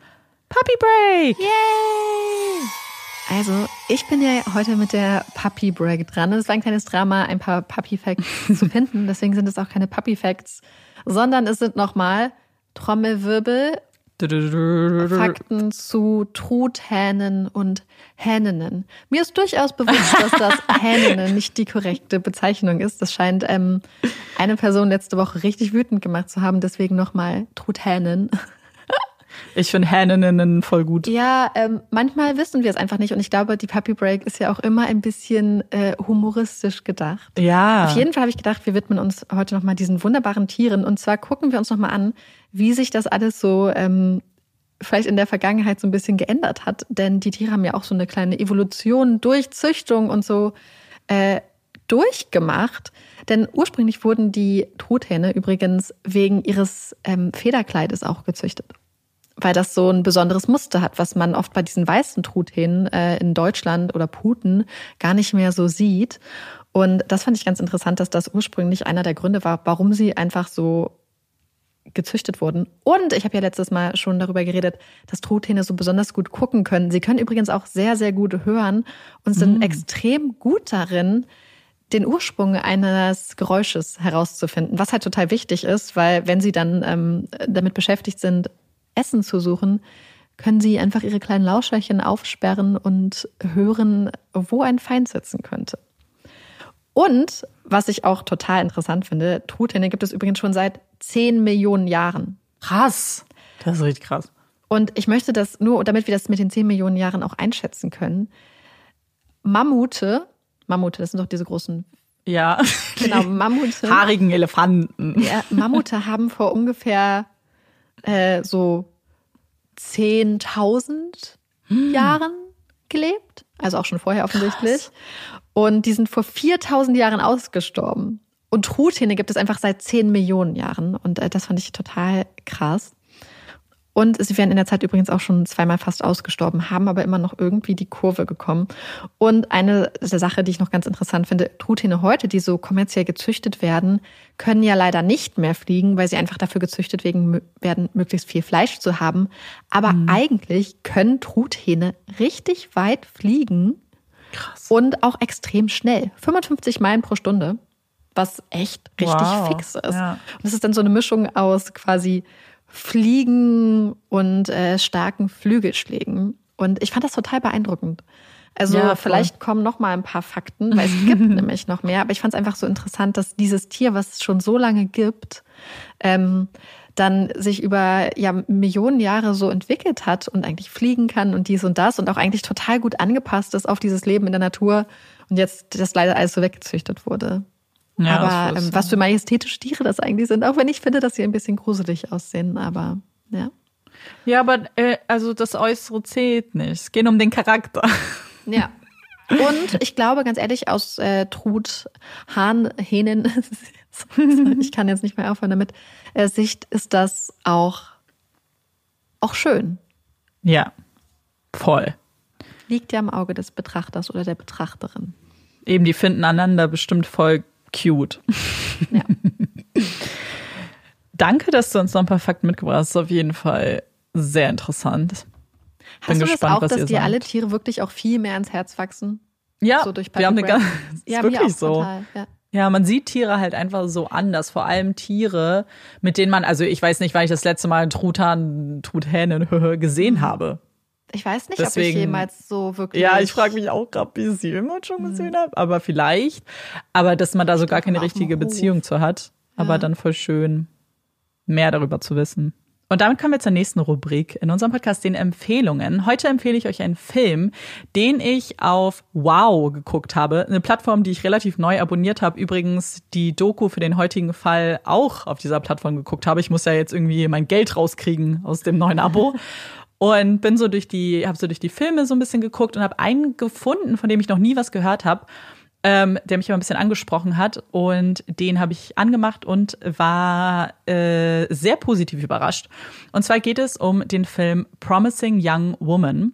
Puppy Break. Yay! Also, ich bin ja heute mit der Puppy Break dran. Es war ein kleines Drama, ein paar Puppy Facts zu finden. Deswegen sind es auch keine Puppy Facts, sondern es sind nochmal Trommelwirbel, Fakten zu Truthähnen und Hähninnen. Mir ist durchaus bewusst, dass das Hähninnen nicht die korrekte Bezeichnung ist. Das scheint ähm, eine Person letzte Woche richtig wütend gemacht zu haben. Deswegen nochmal Truthänen. Ich finde Hähninnen voll gut. Ja, ähm, manchmal wissen wir es einfach nicht. Und ich glaube, die Puppy Break ist ja auch immer ein bisschen äh, humoristisch gedacht. Ja. Auf jeden Fall habe ich gedacht, wir widmen uns heute nochmal diesen wunderbaren Tieren. Und zwar gucken wir uns nochmal an, wie sich das alles so ähm, vielleicht in der Vergangenheit so ein bisschen geändert hat. Denn die Tiere haben ja auch so eine kleine Evolution durch Züchtung und so äh, durchgemacht. Denn ursprünglich wurden die Truthähne übrigens wegen ihres ähm, Federkleides auch gezüchtet weil das so ein besonderes Muster hat, was man oft bei diesen weißen Truthähnen äh, in Deutschland oder Puten gar nicht mehr so sieht. Und das fand ich ganz interessant, dass das ursprünglich einer der Gründe war, warum sie einfach so gezüchtet wurden. Und ich habe ja letztes Mal schon darüber geredet, dass Truthähne so besonders gut gucken können. Sie können übrigens auch sehr, sehr gut hören und sind mm. extrem gut darin, den Ursprung eines Geräusches herauszufinden, was halt total wichtig ist, weil wenn sie dann ähm, damit beschäftigt sind, Essen zu suchen, können Sie einfach Ihre kleinen Lauscherchen aufsperren und hören, wo ein Feind sitzen könnte. Und was ich auch total interessant finde, Truthähne gibt es übrigens schon seit 10 Millionen Jahren. Krass. Das ist richtig krass. Und ich möchte das nur, damit wir das mit den 10 Millionen Jahren auch einschätzen können. Mammute, Mammute, das sind doch diese großen. Ja. Genau, Mammute. Haarigen Elefanten. Ja, Mammute haben vor ungefähr äh, so 10.000 hm. Jahren gelebt, also auch schon vorher offensichtlich. Krass. Und die sind vor 4000 Jahren ausgestorben. Und Truthähne gibt es einfach seit 10 Millionen Jahren. Und äh, das fand ich total krass. Und sie wären in der Zeit übrigens auch schon zweimal fast ausgestorben, haben aber immer noch irgendwie die Kurve gekommen. Und eine der Sache, die ich noch ganz interessant finde, Truthähne heute, die so kommerziell gezüchtet werden, können ja leider nicht mehr fliegen, weil sie einfach dafür gezüchtet werden, möglichst viel Fleisch zu haben. Aber mhm. eigentlich können Truthähne richtig weit fliegen. Krass. Und auch extrem schnell. 55 Meilen pro Stunde, was echt richtig wow. fix ist. Ja. Und das ist dann so eine Mischung aus quasi Fliegen und äh, starken Flügelschlägen. Und ich fand das total beeindruckend. Also ja, vielleicht kommen noch mal ein paar Fakten, weil es gibt nämlich noch mehr. Aber ich fand es einfach so interessant, dass dieses Tier, was es schon so lange gibt, ähm, dann sich über ja, Millionen Jahre so entwickelt hat und eigentlich fliegen kann und dies und das und auch eigentlich total gut angepasst ist auf dieses Leben in der Natur und jetzt das leider alles so weggezüchtet wurde. Ja, aber ähm, was für majestätische Tiere das eigentlich sind, auch wenn ich finde, dass sie ein bisschen gruselig aussehen, aber ja. Ja, aber äh, also das Äußere zählt nicht. Es geht um den Charakter. Ja. Und ich glaube, ganz ehrlich, aus äh, Trud, Hahn, Hähnen, ich kann jetzt nicht mehr aufhören damit, äh, Sicht ist das auch, auch schön. Ja, voll. Liegt ja im Auge des Betrachters oder der Betrachterin. Eben, die finden einander bestimmt voll cute. Ja. Danke, dass du uns noch ein paar Fakten mitgebracht hast. Das ist auf jeden Fall sehr interessant. Bin hast du gespannt, das auch, dass dir sagt. alle Tiere wirklich auch viel mehr ans Herz wachsen? Ja, so durch wir haben eine ganz, ist ja, wirklich so. Total, ja. ja. man sieht Tiere halt einfach so anders. Vor allem Tiere, mit denen man, also ich weiß nicht, wann ich das letzte Mal einen Truthahn, Truthähnen gesehen mhm. habe. Ich weiß nicht, Deswegen, ob ich jemals so wirklich. Ja, ich frage mich auch gerade, wie ich sie immer schon gesehen mhm. habe, aber vielleicht. Aber dass man da so gar keine richtige Beziehung zu hat. Aber ja. dann voll schön, mehr darüber zu wissen. Und damit kommen wir zur nächsten Rubrik in unserem Podcast, den Empfehlungen. Heute empfehle ich euch einen Film, den ich auf Wow geguckt habe. Eine Plattform, die ich relativ neu abonniert habe. Übrigens die Doku für den heutigen Fall auch auf dieser Plattform geguckt habe. Ich muss ja jetzt irgendwie mein Geld rauskriegen aus dem neuen Abo. Und bin so durch die, habe so durch die Filme so ein bisschen geguckt und habe einen gefunden, von dem ich noch nie was gehört habe, ähm, der mich aber ein bisschen angesprochen hat. Und den habe ich angemacht und war äh, sehr positiv überrascht. Und zwar geht es um den Film Promising Young Woman.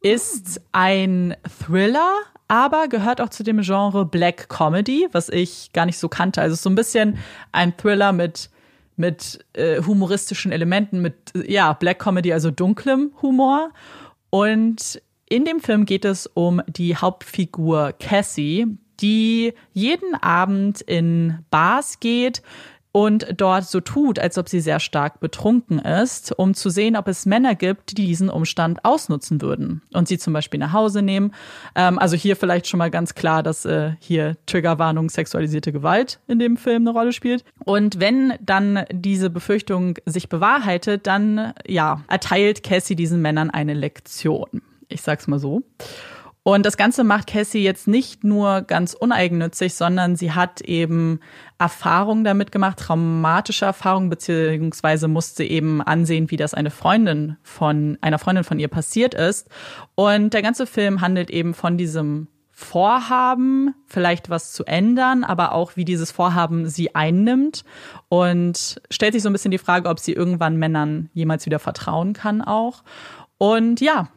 Ist ein Thriller, aber gehört auch zu dem Genre Black Comedy, was ich gar nicht so kannte. Also so ein bisschen ein Thriller mit mit äh, humoristischen Elementen, mit ja, Black Comedy, also dunklem Humor. Und in dem Film geht es um die Hauptfigur Cassie, die jeden Abend in Bars geht und dort so tut, als ob sie sehr stark betrunken ist, um zu sehen, ob es Männer gibt, die diesen Umstand ausnutzen würden und sie zum Beispiel nach Hause nehmen. Ähm, also hier vielleicht schon mal ganz klar, dass äh, hier Triggerwarnung sexualisierte Gewalt in dem Film eine Rolle spielt. Und wenn dann diese Befürchtung sich bewahrheitet, dann ja erteilt Cassie diesen Männern eine Lektion. Ich sag's mal so. Und das Ganze macht Cassie jetzt nicht nur ganz uneigennützig, sondern sie hat eben Erfahrungen damit gemacht, traumatische Erfahrungen, beziehungsweise musste eben ansehen, wie das eine Freundin von, einer Freundin von ihr passiert ist. Und der ganze Film handelt eben von diesem Vorhaben, vielleicht was zu ändern, aber auch wie dieses Vorhaben sie einnimmt und stellt sich so ein bisschen die Frage, ob sie irgendwann Männern jemals wieder vertrauen kann auch. Und ja,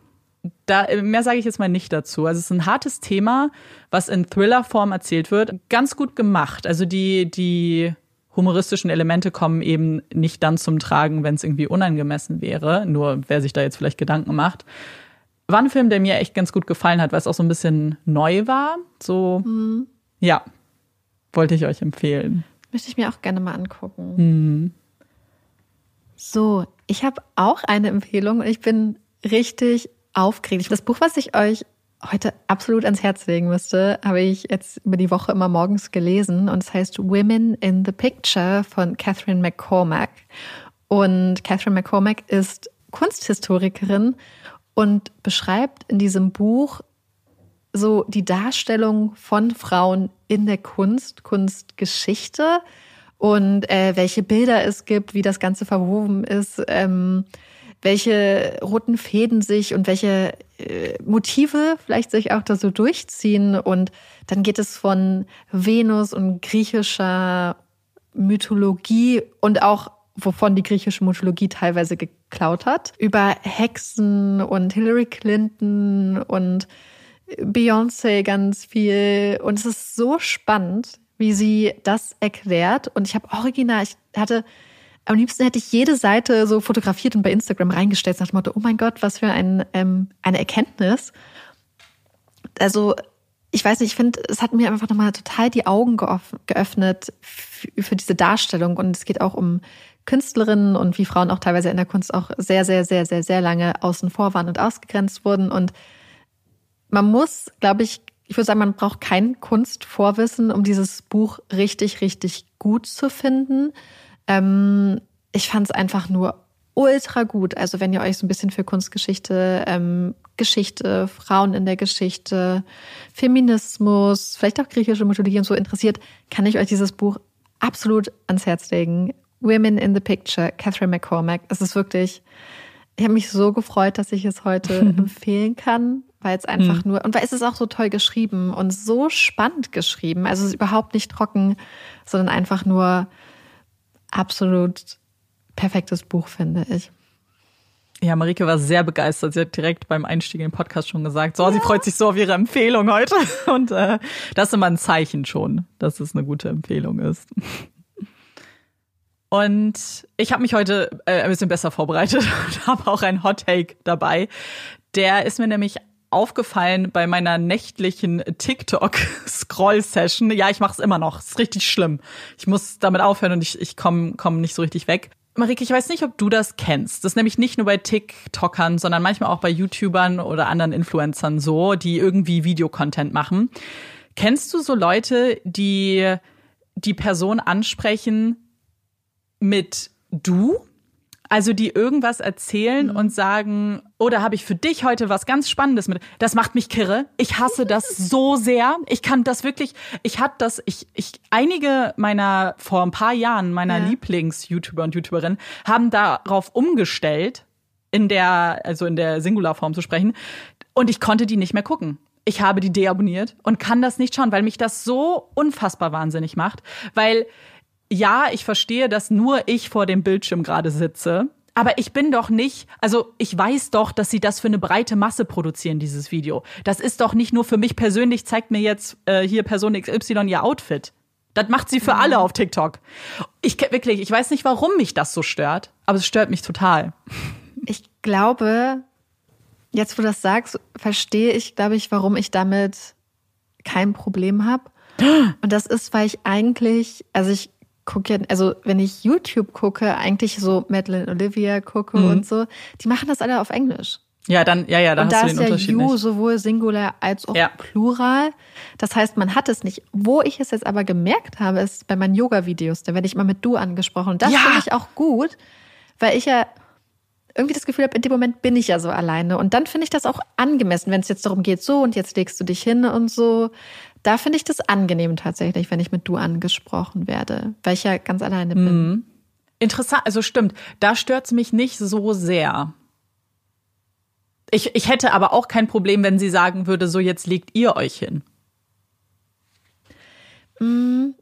da, mehr sage ich jetzt mal nicht dazu. Also es ist ein hartes Thema, was in Thriller-Form erzählt wird. Ganz gut gemacht. Also die, die humoristischen Elemente kommen eben nicht dann zum Tragen, wenn es irgendwie unangemessen wäre. Nur wer sich da jetzt vielleicht Gedanken macht. War ein Film, der mir echt ganz gut gefallen hat, weil es auch so ein bisschen neu war. So, mhm. ja, wollte ich euch empfehlen. Möchte ich mir auch gerne mal angucken. Mhm. So, ich habe auch eine Empfehlung und ich bin richtig aufgeregt. Das Buch, was ich euch heute absolut ans Herz legen müsste, habe ich jetzt über die Woche immer morgens gelesen und es heißt Women in the Picture von Catherine McCormack. Und Catherine McCormack ist Kunsthistorikerin und beschreibt in diesem Buch so die Darstellung von Frauen in der Kunst, Kunstgeschichte und äh, welche Bilder es gibt, wie das Ganze verwoben ist. Ähm, welche roten Fäden sich und welche äh, Motive vielleicht sich auch da so durchziehen. Und dann geht es von Venus und griechischer Mythologie und auch wovon die griechische Mythologie teilweise geklaut hat, über Hexen und Hillary Clinton und Beyoncé ganz viel. Und es ist so spannend, wie sie das erklärt. Und ich habe original, ich hatte am liebsten hätte ich jede Seite so fotografiert und bei Instagram reingestellt nach dem Motto, oh mein Gott, was für ein, ähm, eine Erkenntnis. Also ich weiß nicht, ich finde, es hat mir einfach nochmal total die Augen geöffnet für diese Darstellung. Und es geht auch um Künstlerinnen und wie Frauen auch teilweise in der Kunst auch sehr, sehr, sehr, sehr, sehr lange außen vor waren und ausgegrenzt wurden. Und man muss, glaube ich, ich würde sagen, man braucht kein Kunstvorwissen, um dieses Buch richtig, richtig gut zu finden. Ähm, ich fand es einfach nur ultra gut. Also wenn ihr euch so ein bisschen für Kunstgeschichte, ähm, Geschichte, Frauen in der Geschichte, Feminismus, vielleicht auch griechische Mythologie und so interessiert, kann ich euch dieses Buch absolut ans Herz legen. Women in the Picture, Catherine McCormack. Es ist wirklich, ich habe mich so gefreut, dass ich es heute empfehlen kann, weil es einfach mhm. nur, und weil es ist auch so toll geschrieben und so spannend geschrieben. Also es ist überhaupt nicht trocken, sondern einfach nur absolut perfektes Buch, finde ich. Ja, Marike war sehr begeistert. Sie hat direkt beim Einstieg in den Podcast schon gesagt, so, ja. sie freut sich so auf ihre Empfehlung heute. Und äh, das ist immer ein Zeichen schon, dass es eine gute Empfehlung ist. Und ich habe mich heute äh, ein bisschen besser vorbereitet und habe auch ein Hot Take dabei. Der ist mir nämlich aufgefallen bei meiner nächtlichen TikTok-Scroll-Session. Ja, ich mache es immer noch. Es ist richtig schlimm. Ich muss damit aufhören und ich, ich komme komm nicht so richtig weg. Marike, ich weiß nicht, ob du das kennst. Das ist nämlich nicht nur bei TikTokern, sondern manchmal auch bei YouTubern oder anderen Influencern so, die irgendwie Videocontent machen. Kennst du so Leute, die die Person ansprechen mit du? Also die irgendwas erzählen mhm. und sagen, oder oh, habe ich für dich heute was ganz Spannendes mit. Das macht mich kirre. Ich hasse das so sehr. Ich kann das wirklich, ich hatte das, ich, ich, einige meiner, vor ein paar Jahren, meiner ja. Lieblings-YouTuber und YouTuberinnen haben darauf umgestellt, in der, also in der Singularform zu sprechen. Und ich konnte die nicht mehr gucken. Ich habe die deabonniert und kann das nicht schauen, weil mich das so unfassbar wahnsinnig macht. Weil ja, ich verstehe, dass nur ich vor dem Bildschirm gerade sitze. Aber ich bin doch nicht, also ich weiß doch, dass sie das für eine breite Masse produzieren, dieses Video. Das ist doch nicht nur für mich persönlich, zeigt mir jetzt äh, hier Person XY ihr Outfit. Das macht sie für mhm. alle auf TikTok. Ich wirklich, ich weiß nicht, warum mich das so stört, aber es stört mich total. Ich glaube, jetzt, wo du das sagst, verstehe ich, glaube ich, warum ich damit kein Problem habe. Und das ist, weil ich eigentlich, also ich gucke ja, also wenn ich YouTube gucke, eigentlich so Madeline Olivia gucke mhm. und so, die machen das alle auf Englisch. Ja, dann, ja, ja, da und hast da du den ist ja Unterschied you nicht. sowohl Singular als auch Ja. Plural. Das heißt, man hat es nicht. Wo ich es jetzt aber gemerkt habe, ist bei meinen Yoga-Videos. Da werde ich immer mit du angesprochen. Und das Ja. finde ich auch gut, weil ich ja irgendwie das Gefühl habe, in dem Moment bin ich ja so alleine. Und dann finde ich das auch angemessen, wenn es jetzt darum geht, so und jetzt legst du dich hin und so. Da finde ich das angenehm tatsächlich, wenn ich mit du angesprochen werde, weil ich ja ganz alleine bin. Mhm. Interessant, also stimmt, da stört's mich nicht so sehr. Ich, ich hätte aber auch kein Problem, wenn sie sagen würde, so jetzt legt ihr euch hin.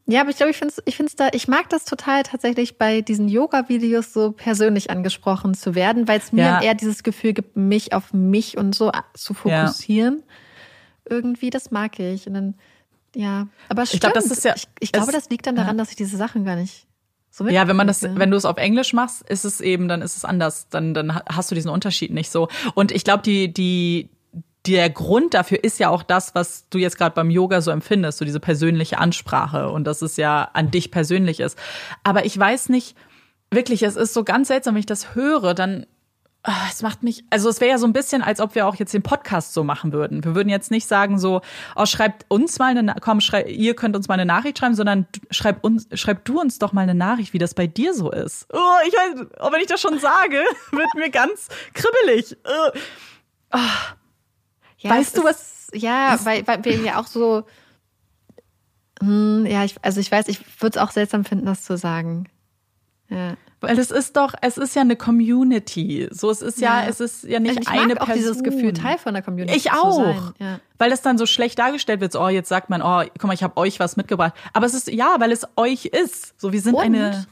Ja, aber ich glaube, ich finde es ich find's da, ich mag das total tatsächlich bei diesen Yoga-Videos so persönlich angesprochen zu werden, weil es mir Ja. eher dieses Gefühl gibt, mich auf mich und so zu fokussieren. Irgendwie, das mag ich. Und dann, ja, aber stimmt. Ich glaube, das ist ja- ich, ich glaube, das liegt dann daran, dass ich diese Sachen gar nicht so Ja, wenn man das, wenn du es auf Englisch machst, ist es eben, dann ist es anders. Dann, dann hast du diesen Unterschied nicht so. Und ich glaube, die, die, der Grund dafür ist ja auch das, was du jetzt gerade beim Yoga so empfindest, so diese persönliche Ansprache und dass es ja an dich persönlich ist. Aber ich weiß nicht, wirklich, es ist so ganz seltsam, wenn ich das höre, dann es macht mich, also es wäre ja so ein bisschen, als ob wir auch jetzt den Podcast so machen würden. Wir würden jetzt nicht sagen so, oh, schreibt uns mal eine, komm, schrei, ihr könnt uns mal eine Nachricht schreiben, sondern schreib uns, schreib du uns doch mal eine Nachricht, wie das bei dir so ist. Oh, ich weiß, oh, wenn ich das schon sage, wird mir ganz kribbelig. Oh. Ja, Weißt du, ist- Ja, weil, weil wir ja auch so. Hm, ja, ich, also ich weiß, ich würde es auch seltsam finden, das zu sagen. Ja. Weil es ist doch, es ist ja eine Community. So, es ist ja, Ja. es ist ja nicht ich eine mag auch Person. dieses Gefühl, Teil von der Community Ich zu auch. sein. Ja. Weil das dann so schlecht dargestellt wird. So, oh, jetzt sagt man, oh, guck mal, ich habe euch was mitgebracht. Aber es ist, ja, weil es euch ist. So, wir sind Und? eine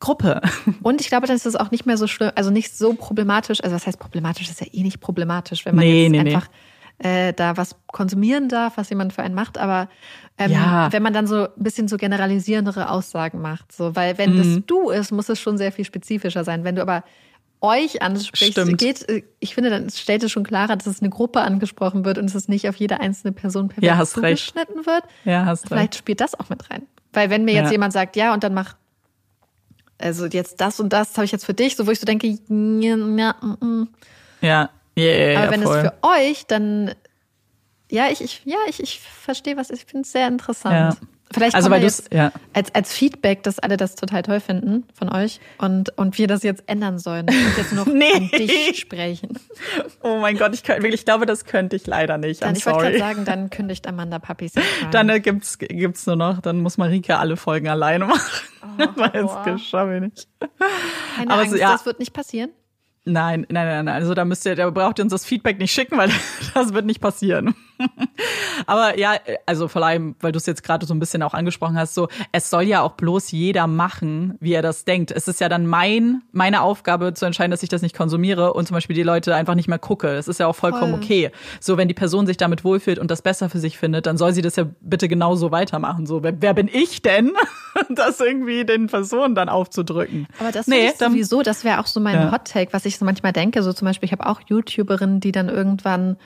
Gruppe. Und ich glaube, dann ist es auch nicht mehr so schlimm, also nicht so problematisch. Also was heißt problematisch? Ist ja eh nicht problematisch, wenn man Nee, jetzt nee, nee. einfach Äh, da was konsumieren darf, was jemand für einen macht. Aber ähm, Ja. wenn man dann so ein bisschen so generalisierendere Aussagen macht, so, weil wenn Mhm. das du ist, muss es schon sehr viel spezifischer sein. Wenn du aber euch ansprichst, Stimmt. geht, äh, ich finde, dann stellt es schon klarer, dass es eine Gruppe angesprochen wird und dass es nicht auf jede einzelne Person perfekt Ja, recht. zugeschnitten wird. Ja, hast recht. Vielleicht spielt das auch mit rein. Weil wenn mir jetzt Ja. jemand sagt, ja, und dann mach, also jetzt das und das habe ich jetzt für dich, so wo ich so denke, ja, ja, mm, mm. Ja, ja, ja, ja aber wenn voll. es für euch, dann, ja, ich, ich ja, ich, ich verstehe was, ich finde es sehr interessant. Ja. Vielleicht Also, weil jetzt ja. als, als Feedback, dass alle das total toll finden von euch und, und wir das jetzt ändern sollen und jetzt noch Nee. an dich sprechen. Oh mein Gott, ich, wirklich, ich glaube, das könnte ich leider nicht. Dann, I'm ich wollte gerade sagen, dann kündigt Amanda rein. Dann äh, gibt's gibt's nur noch, dann muss Marike alle Folgen alleine machen. Weil boah. das schaffe ich nicht. Keine aber Angst, so, ja. das wird nicht passieren. Nein, nein, nein, nein. Also da müsst ihr, da braucht ihr uns das Feedback nicht schicken, weil das wird nicht passieren. Aber ja, also vor allem, weil du es jetzt gerade so ein bisschen auch angesprochen hast, so es soll ja auch bloß jeder machen, wie er das denkt. Es ist ja dann mein meine Aufgabe zu entscheiden, dass ich das nicht konsumiere und zum Beispiel die Leute einfach nicht mehr gucke. Das ist ja auch vollkommen Voll. okay. So wenn die Person sich damit wohlfühlt und das besser für sich findet, dann soll sie das ja bitte genauso weitermachen. So wer, wer bin ich denn, das irgendwie den Personen dann aufzudrücken? Aber das nee, ich sowieso, das wäre auch so mein Ja. Hot Take, was ich so manchmal denke. So zum Beispiel, ich habe auch YouTuberinnen, die dann irgendwann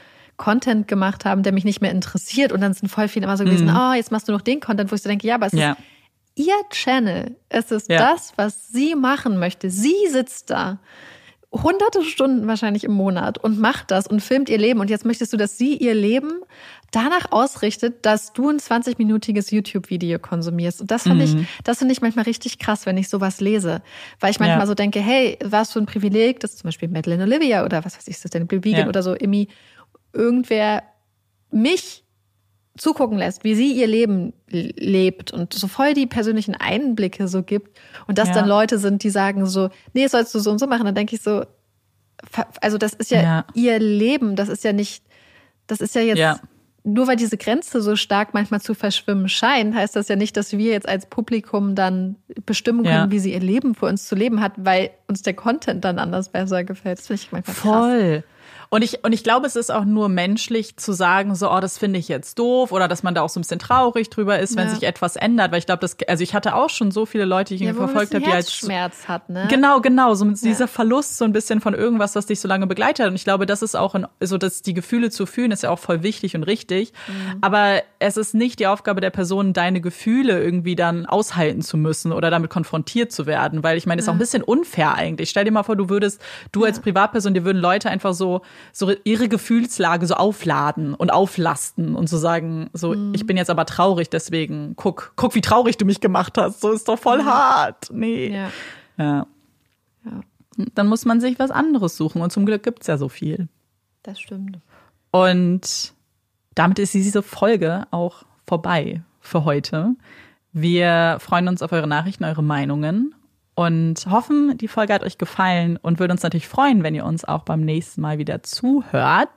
Content gemacht haben, der mich nicht mehr interessiert. Und dann sind voll viele immer so gewesen, oh, jetzt machst du noch den Content, wo ich so denke, ja, aber es Mhm. ja. ist ihr Channel. Es ist Ja. das, was sie machen möchte. Sie sitzt da. Hunderte Stunden wahrscheinlich im Monat und macht das und filmt ihr Leben. Und jetzt möchtest du, dass sie ihr Leben danach ausrichtet, dass du ein 20-minütiges YouTube-Video konsumierst. Und das finde ich, das finde ich manchmal richtig krass, wenn ich sowas lese. Weil ich manchmal Ja. so denke, hey, was für ein Privileg, dass zum Beispiel Madeleine Olivia oder was weiß ich, Sustainable Vegan Ja. oder so, Immi, irgendwer mich zugucken lässt, wie sie ihr Leben lebt und so voll die persönlichen Einblicke so gibt und dass Ja. dann Leute sind, die sagen so, nee, sollst du so und so machen, dann denke ich so, also das ist ja, Ja. ihr Leben, das ist ja nicht, das ist ja jetzt, Ja. nur weil diese Grenze so stark manchmal zu verschwimmen scheint, heißt das ja nicht, dass wir jetzt als Publikum dann bestimmen können, wie sie ihr Leben für uns zu leben hat, weil uns der Content dann anders besser gefällt. Das finde ich manchmal krass. Und ich, und ich glaube, es ist auch nur menschlich zu sagen, so, oh, das finde ich jetzt doof oder dass man da auch so ein bisschen traurig drüber ist, wenn Ja. sich etwas ändert. Weil ich glaube, das, also ich hatte auch schon so viele Leute, die ich Ja, verfolgt habe, die als Herzschmerz hat, ne? Genau, genau. So dieser Verlust so ein bisschen von irgendwas, was dich so lange begleitet hat. Und ich glaube, das ist auch in, so, dass die Gefühle zu fühlen, ist ja auch voll wichtig und richtig. Mhm. Aber es ist nicht die Aufgabe der Person, deine Gefühle irgendwie dann aushalten zu müssen oder damit konfrontiert zu werden. Weil ich meine, es ist auch ein bisschen unfair eigentlich. Stell dir mal vor, du würdest, du als Privatperson, dir würden Leute einfach so, so ihre Gefühlslage so aufladen und auflasten und so sagen, so, Mhm. ich bin jetzt aber traurig, deswegen guck, guck, wie traurig du mich gemacht hast. So ist doch voll hart. Nee. Mhm. Ja. Ja. Ja. Dann muss man sich was anderes suchen und zum Glück gibt's ja so viel. Das stimmt. Und damit ist diese Folge auch vorbei für heute. Wir freuen uns auf eure Nachrichten, eure Meinungen und hoffen, die Folge hat euch gefallen und würden uns natürlich freuen, wenn ihr uns auch beim nächsten Mal wieder zuhört.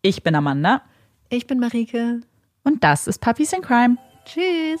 Ich bin Amanda Ich bin Marike. und das ist Puppies in Crime. Tschüss.